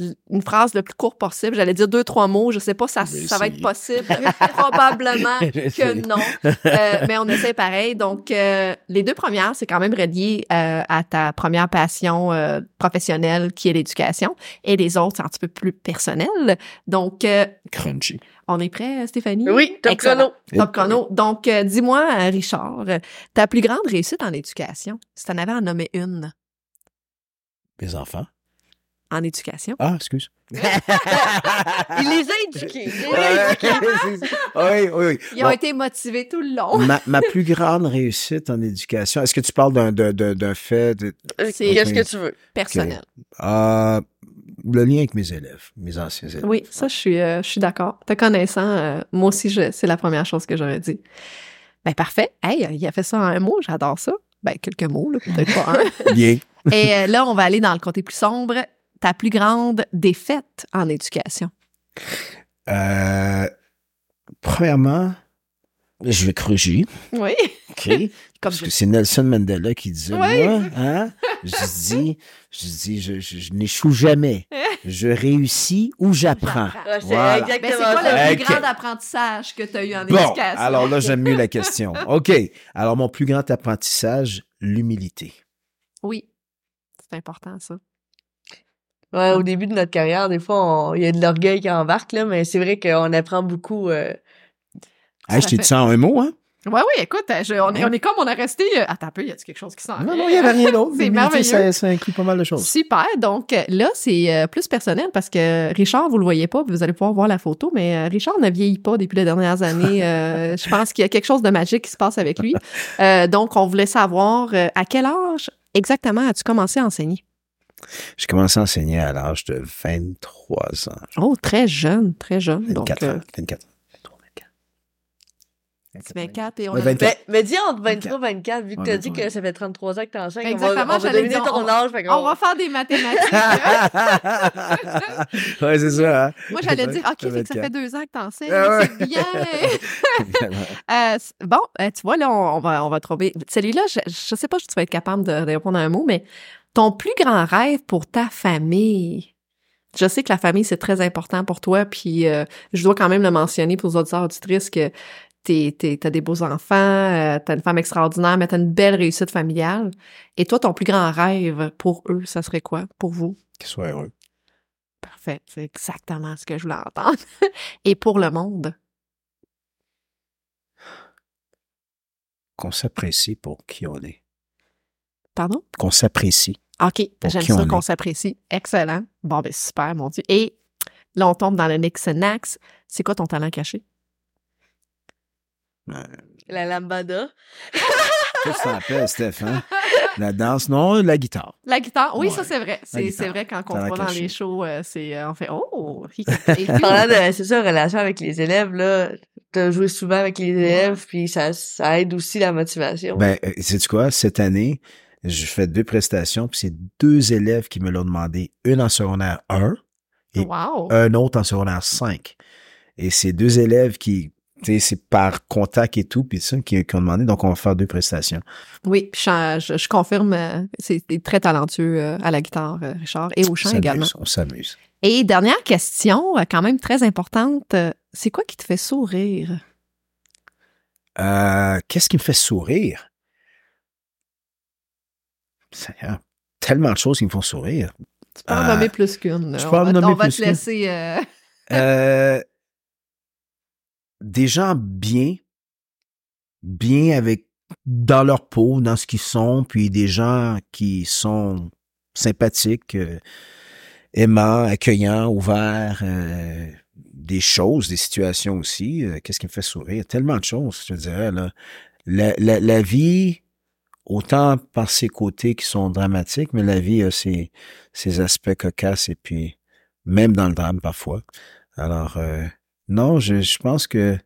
S2: une phrase le plus courte possible. J'allais dire deux, trois mots. Je sais pas ça, ça va être possible. Probablement que non. Euh, mais on essaie pareil. Donc, euh, les deux premières, c'est quand même relié euh, à ta première passion euh, professionnelle qui est l'éducation. Et les autres, c'est un petit peu plus personnel. Donc, euh,
S4: Crunchy.
S2: on est prêt, Stéphanie?
S3: Oui, top
S2: Excellent.
S3: chrono.
S2: Top chrono. Donc, euh, dis-moi, Richard, ta plus grande réussite en éducation, si t'en avais à nommer une?
S4: Mes enfants.
S2: En éducation.
S4: Ah, excuse.
S3: Il les a éduqués. Il les a éduqués.
S4: oui, oui, oui.
S2: Ils ont
S4: Bon.
S2: été motivés tout le long.
S4: ma, ma plus grande réussite en éducation, est-ce que tu parles d'un, fait de,
S3: Euh,
S2: C'est-
S3: Qu'est-ce que tu veux?
S2: Personnel.
S4: euh, le lien avec mes élèves, mes anciens élèves.
S2: Oui, ça, je suis, euh, je suis d'accord. Te connaissant, euh, moi aussi, c'est la première chose que j'aurais dit. Ben, parfait. Hey, il a fait ça en un mot, j'adore ça. Ben, quelques mots, peut-être pas un.
S4: Bien.
S2: Et euh, là, on va aller dans le côté plus sombre. Ta plus grande défaite en éducation?
S4: Euh, premièrement, je vais cruger.
S2: Oui.
S4: OK?
S2: Comme
S4: Parce
S2: je-
S4: que c'est Nelson Mandela qui disait,
S2: Oui.
S4: moi, hein, je dis, je dis, je, je, je n'échoue jamais. Je réussis ou j'apprends.
S3: Ah, c'est
S4: Voilà.
S2: Ben, c'est quoi le plus grand apprentissage que tu as eu en
S4: Bon,
S2: éducation?
S4: alors là, j'aime mieux la question. OK. Alors, mon plus grand apprentissage, l'humilité.
S2: Oui, c'est important, ça.
S3: Ouais, au début de notre carrière, des fois, on- il y a de l'orgueil qui embarque, là, mais c'est vrai qu'on apprend beaucoup. euh,
S4: Hey, je t'ai dit ça en un mot, hein?
S2: Oui, oui, écoute, euh, je- on, est, on est comme on a resté. euh, attends un peu, y a quelque chose qui s'en
S4: Non, non, il n'y avait rien d'autre.
S2: C'est merveilleux.
S4: Ça, ça inclut pas mal de choses.
S2: Super. Donc euh, là, c'est euh, plus personnel parce que Richard, vous le voyez pas, vous allez pouvoir voir la photo, mais euh, Richard ne vieillit pas depuis les dernières années. Euh, je pense qu'il y a quelque chose de magique qui se passe avec lui. Euh, donc, on voulait savoir euh, à quel âge exactement as-tu commencé à enseigner?
S4: J'ai commencé à enseigner à l'âge de 23 ans.
S2: Oh, très jeune, très jeune. Donc,
S4: 24
S2: euh,
S4: ans. 24 ans.
S2: 24 et on
S4: Ouais,
S2: a
S4: 24.
S3: Mais, mais dis entre 23 et 24, vu que t'as
S4: est
S3: dit que ça fait 33 ans que t'enseignes, on
S2: Exactement,
S3: va, on va
S2: j'allais
S3: deviner
S2: dire,
S3: ton
S2: on-
S3: âge.
S2: On va faire des mathématiques.
S4: ouais, c'est ça, hein?
S2: Moi, j'allais dire, OK,
S4: Ça
S2: fait que ça
S4: 24.
S2: fait deux ans que t'enseignes.
S4: Ah ouais.
S2: C'est bien. Euh, bon, euh, tu vois, là, on, va, on va trouver. Celui-là, je, je sais pas si tu vas être capable de, de répondre à un mot, mais ton plus grand rêve pour ta famille? Je sais que la famille, c'est très important pour toi, puis euh, je dois quand même le mentionner pour les auditeurs auditrices que t'es, t'es, t'as des beaux enfants, euh, t'as une femme extraordinaire, mais t'as une belle réussite familiale. Et toi, ton plus grand rêve pour eux, ça serait quoi, pour vous?
S4: Qu'ils soient heureux.
S2: Parfait, c'est exactement ce que je voulais entendre. Et pour le monde?
S4: Qu'on s'apprécie pour qui on est.
S2: Pardon?
S4: Qu'on s'apprécie.
S2: OK, j'aime ça
S4: on
S2: qu'on s'apprécie. Excellent. Bon, ben super, mon Dieu. Et là, on tombe dans le Nixonax. C'est quoi ton talent caché?
S3: La lambada.
S4: Qu'est-ce que ça appelle, Stéphane? La danse, non, la guitare.
S2: La guitare, oui,
S4: Ouais,
S2: ça c'est vrai. C'est, c'est vrai quand on voit dans les shows, euh, c'est euh, on fait oh.
S3: C'est ça, relation avec les élèves, là, t'as joué souvent avec les élèves, puis ça, ça aide aussi la motivation.
S4: Ben, euh, sais-tu quoi? Cette année, je fais deux prestations, puis c'est deux élèves qui me l'ont demandé. Une en secondaire 1, et
S2: wow.
S4: un autre en secondaire 5. Et c'est deux élèves qui, tu sais, c'est par contact et tout, puis ça, qui, qui ont demandé. Donc, on va faire deux prestations.
S2: Oui, puis je, je, je confirme, euh, c'est très talentueux euh, à la guitare, euh, Richard, et au chant également.
S4: On s'amuse.
S2: Et dernière question, quand même très importante, c'est quoi qui te fait sourire?
S4: Euh, Qu'est-ce qui me fait sourire? Seigneur, tellement de choses qui me font sourire.
S2: Tu peux en nommer plus qu'une. On
S4: peux en
S2: va- On va te laisser... euh,
S4: Euh, des gens bien, bien avec dans leur peau, dans ce qu'ils sont, puis des gens qui sont sympathiques, euh, aimants, accueillants, ouverts, euh, des choses, des situations aussi. Euh, Qu'est-ce qui me fait sourire? Tellement de choses, je te dirais. Là. La, la, la vie, autant par ses côtés qui sont dramatiques, mais la vie a ses, ses aspects cocasses et puis même dans le drame parfois. Alors, euh, non, je, je pense que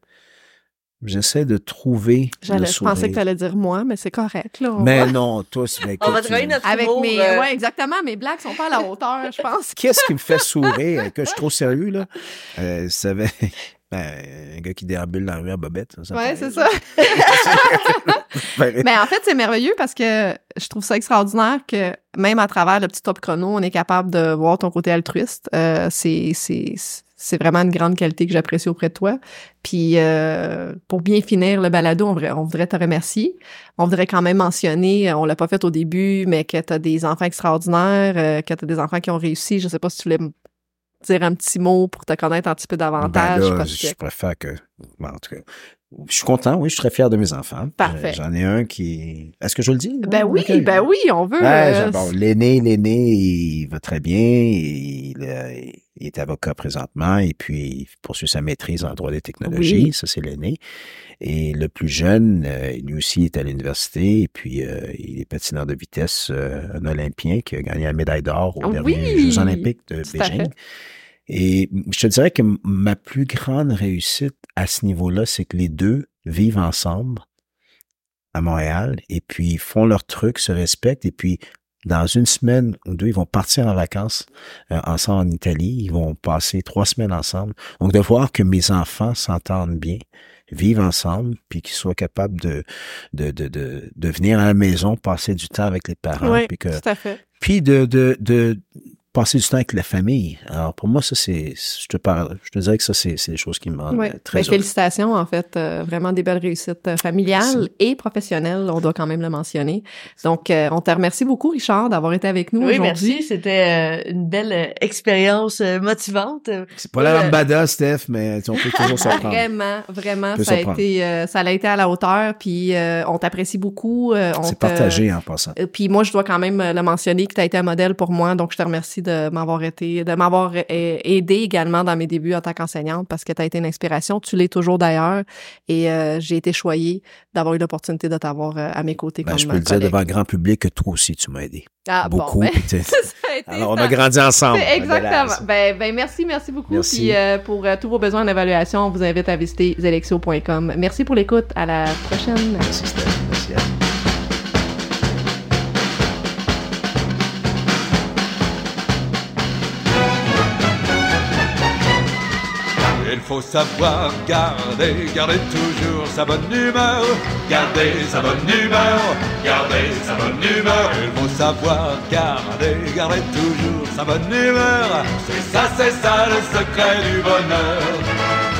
S4: j'essaie de trouver
S2: j'allais- Je pensais que tu allais dire moi, mais c'est correct. Là,
S4: Mais
S2: va-
S4: non, tous. ben,
S3: On va
S4: tu-
S3: notre
S2: Avec
S3: humour,
S2: mes...
S3: euh,
S2: Ouais, exactement. Mes blagues sont pas à la hauteur, je pense.
S4: Qu'est-ce qui me fait sourire? Que je suis trop sérieux, là? Euh, vous savez, ben, un gars qui déambule dans la rue à Bobette. Ça, me
S2: Ouais, c'est ça.
S4: Ben,
S2: Mais en fait, c'est merveilleux parce que je trouve ça extraordinaire que même à travers le petit top chrono, on est capable de voir ton côté altruiste. Euh, c'est c'est c'est vraiment une grande qualité que j'apprécie auprès de toi. Puis euh, pour bien finir le balado, on voudrait, on voudrait te remercier. On voudrait quand même mentionner, on l'a pas fait au début, mais que tu as des enfants extraordinaires, euh, que tu as des enfants qui ont réussi. Je sais pas si tu voulais dire un petit mot pour te connaître un petit peu
S4: ben
S2: davantage.
S4: là,
S2: parce
S4: je
S2: que...
S4: préfère que. bon, en tout cas, je suis content, oui, je suis très fier de mes enfants.
S2: Parfait.
S4: Euh, J'en ai un qui. Est-ce que je le dis?
S2: Ben oui, ben oui, on veut. Euh,
S4: bon, l'aîné, l'aîné, il va très bien. Il, euh, il est avocat présentement et puis il poursuit sa maîtrise en droit des technologies.
S2: Oui.
S4: Ça, c'est l'aîné. Et le plus jeune, lui aussi est à l'université et puis euh, il est patineur de vitesse, un Olympien qui a gagné la médaille d'or aux
S2: Ah
S4: derniers! Jeux olympiques de
S2: Tout
S4: Beijing. Et je te dirais que ma plus grande réussite à ce niveau-là, c'est que les deux vivent ensemble à Montréal et puis font leur truc, se respectent et puis dans une semaine ou deux, ils vont partir en vacances euh, ensemble en Italie. Ils vont passer trois semaines ensemble. Donc de voir que mes enfants s'entendent bien, vivent ensemble, puis qu'ils soient capables de, de, de, de, de venir à la maison, passer du temps avec les parents,
S2: Oui,
S4: puis que
S2: tout à fait.
S4: puis de, de, de passer du temps avec la famille. Alors pour moi, ça c'est, je te parle, je te dirais que ça c'est, c'est des choses qui me rendent très
S2: Ben, félicitations, en fait. euh, vraiment des belles réussites euh, familiales et professionnelles. On doit quand même le mentionner. Donc, euh, on te remercie beaucoup, Richard, d'avoir été avec nous
S3: Oui,
S2: aujourd'hui.
S3: merci. C'était euh, une belle euh, expérience euh, motivante.
S4: C'est pas la
S3: Euh,
S4: lambada, Steph, mais on peut toujours s'en prendre.
S2: Vraiment, vraiment, ça a été, euh, ça a été à la hauteur. Puis, euh, on t'apprécie beaucoup. euh, on
S4: C'est partagé en passant.
S2: Puis moi, je dois quand même le mentionner que tu as été un modèle pour moi, donc je te remercie de m'avoir été, de m'avoir euh, aidé également dans mes débuts en tant qu'enseignante parce que tu as été une inspiration. Tu l'es toujours d'ailleurs, et euh, j'ai été choyée d'avoir eu l'opportunité de t'avoir euh, à mes côtés
S4: Ben,
S2: comme
S4: je peux le dire devant grand public que toi aussi tu m'as aidé.
S2: Ah, bon,
S4: Beaucoup.
S2: ben, a été
S4: Alors on a grandi ensemble.
S2: Exactement. Ben, ben merci, merci beaucoup.
S4: Merci.
S2: Puis euh, pour euh, tous vos besoins d'évaluation, on vous invite à visiter zelexio.com. Merci pour l'écoute. À la prochaine.
S4: Merci Steph. Merci.
S1: Il faut savoir garder, garder toujours sa bonne humeur, garder sa bonne humeur, garder sa bonne humeur. Il faut savoir garder, garder toujours sa bonne humeur. C'est ça, c'est ça le secret du bonheur.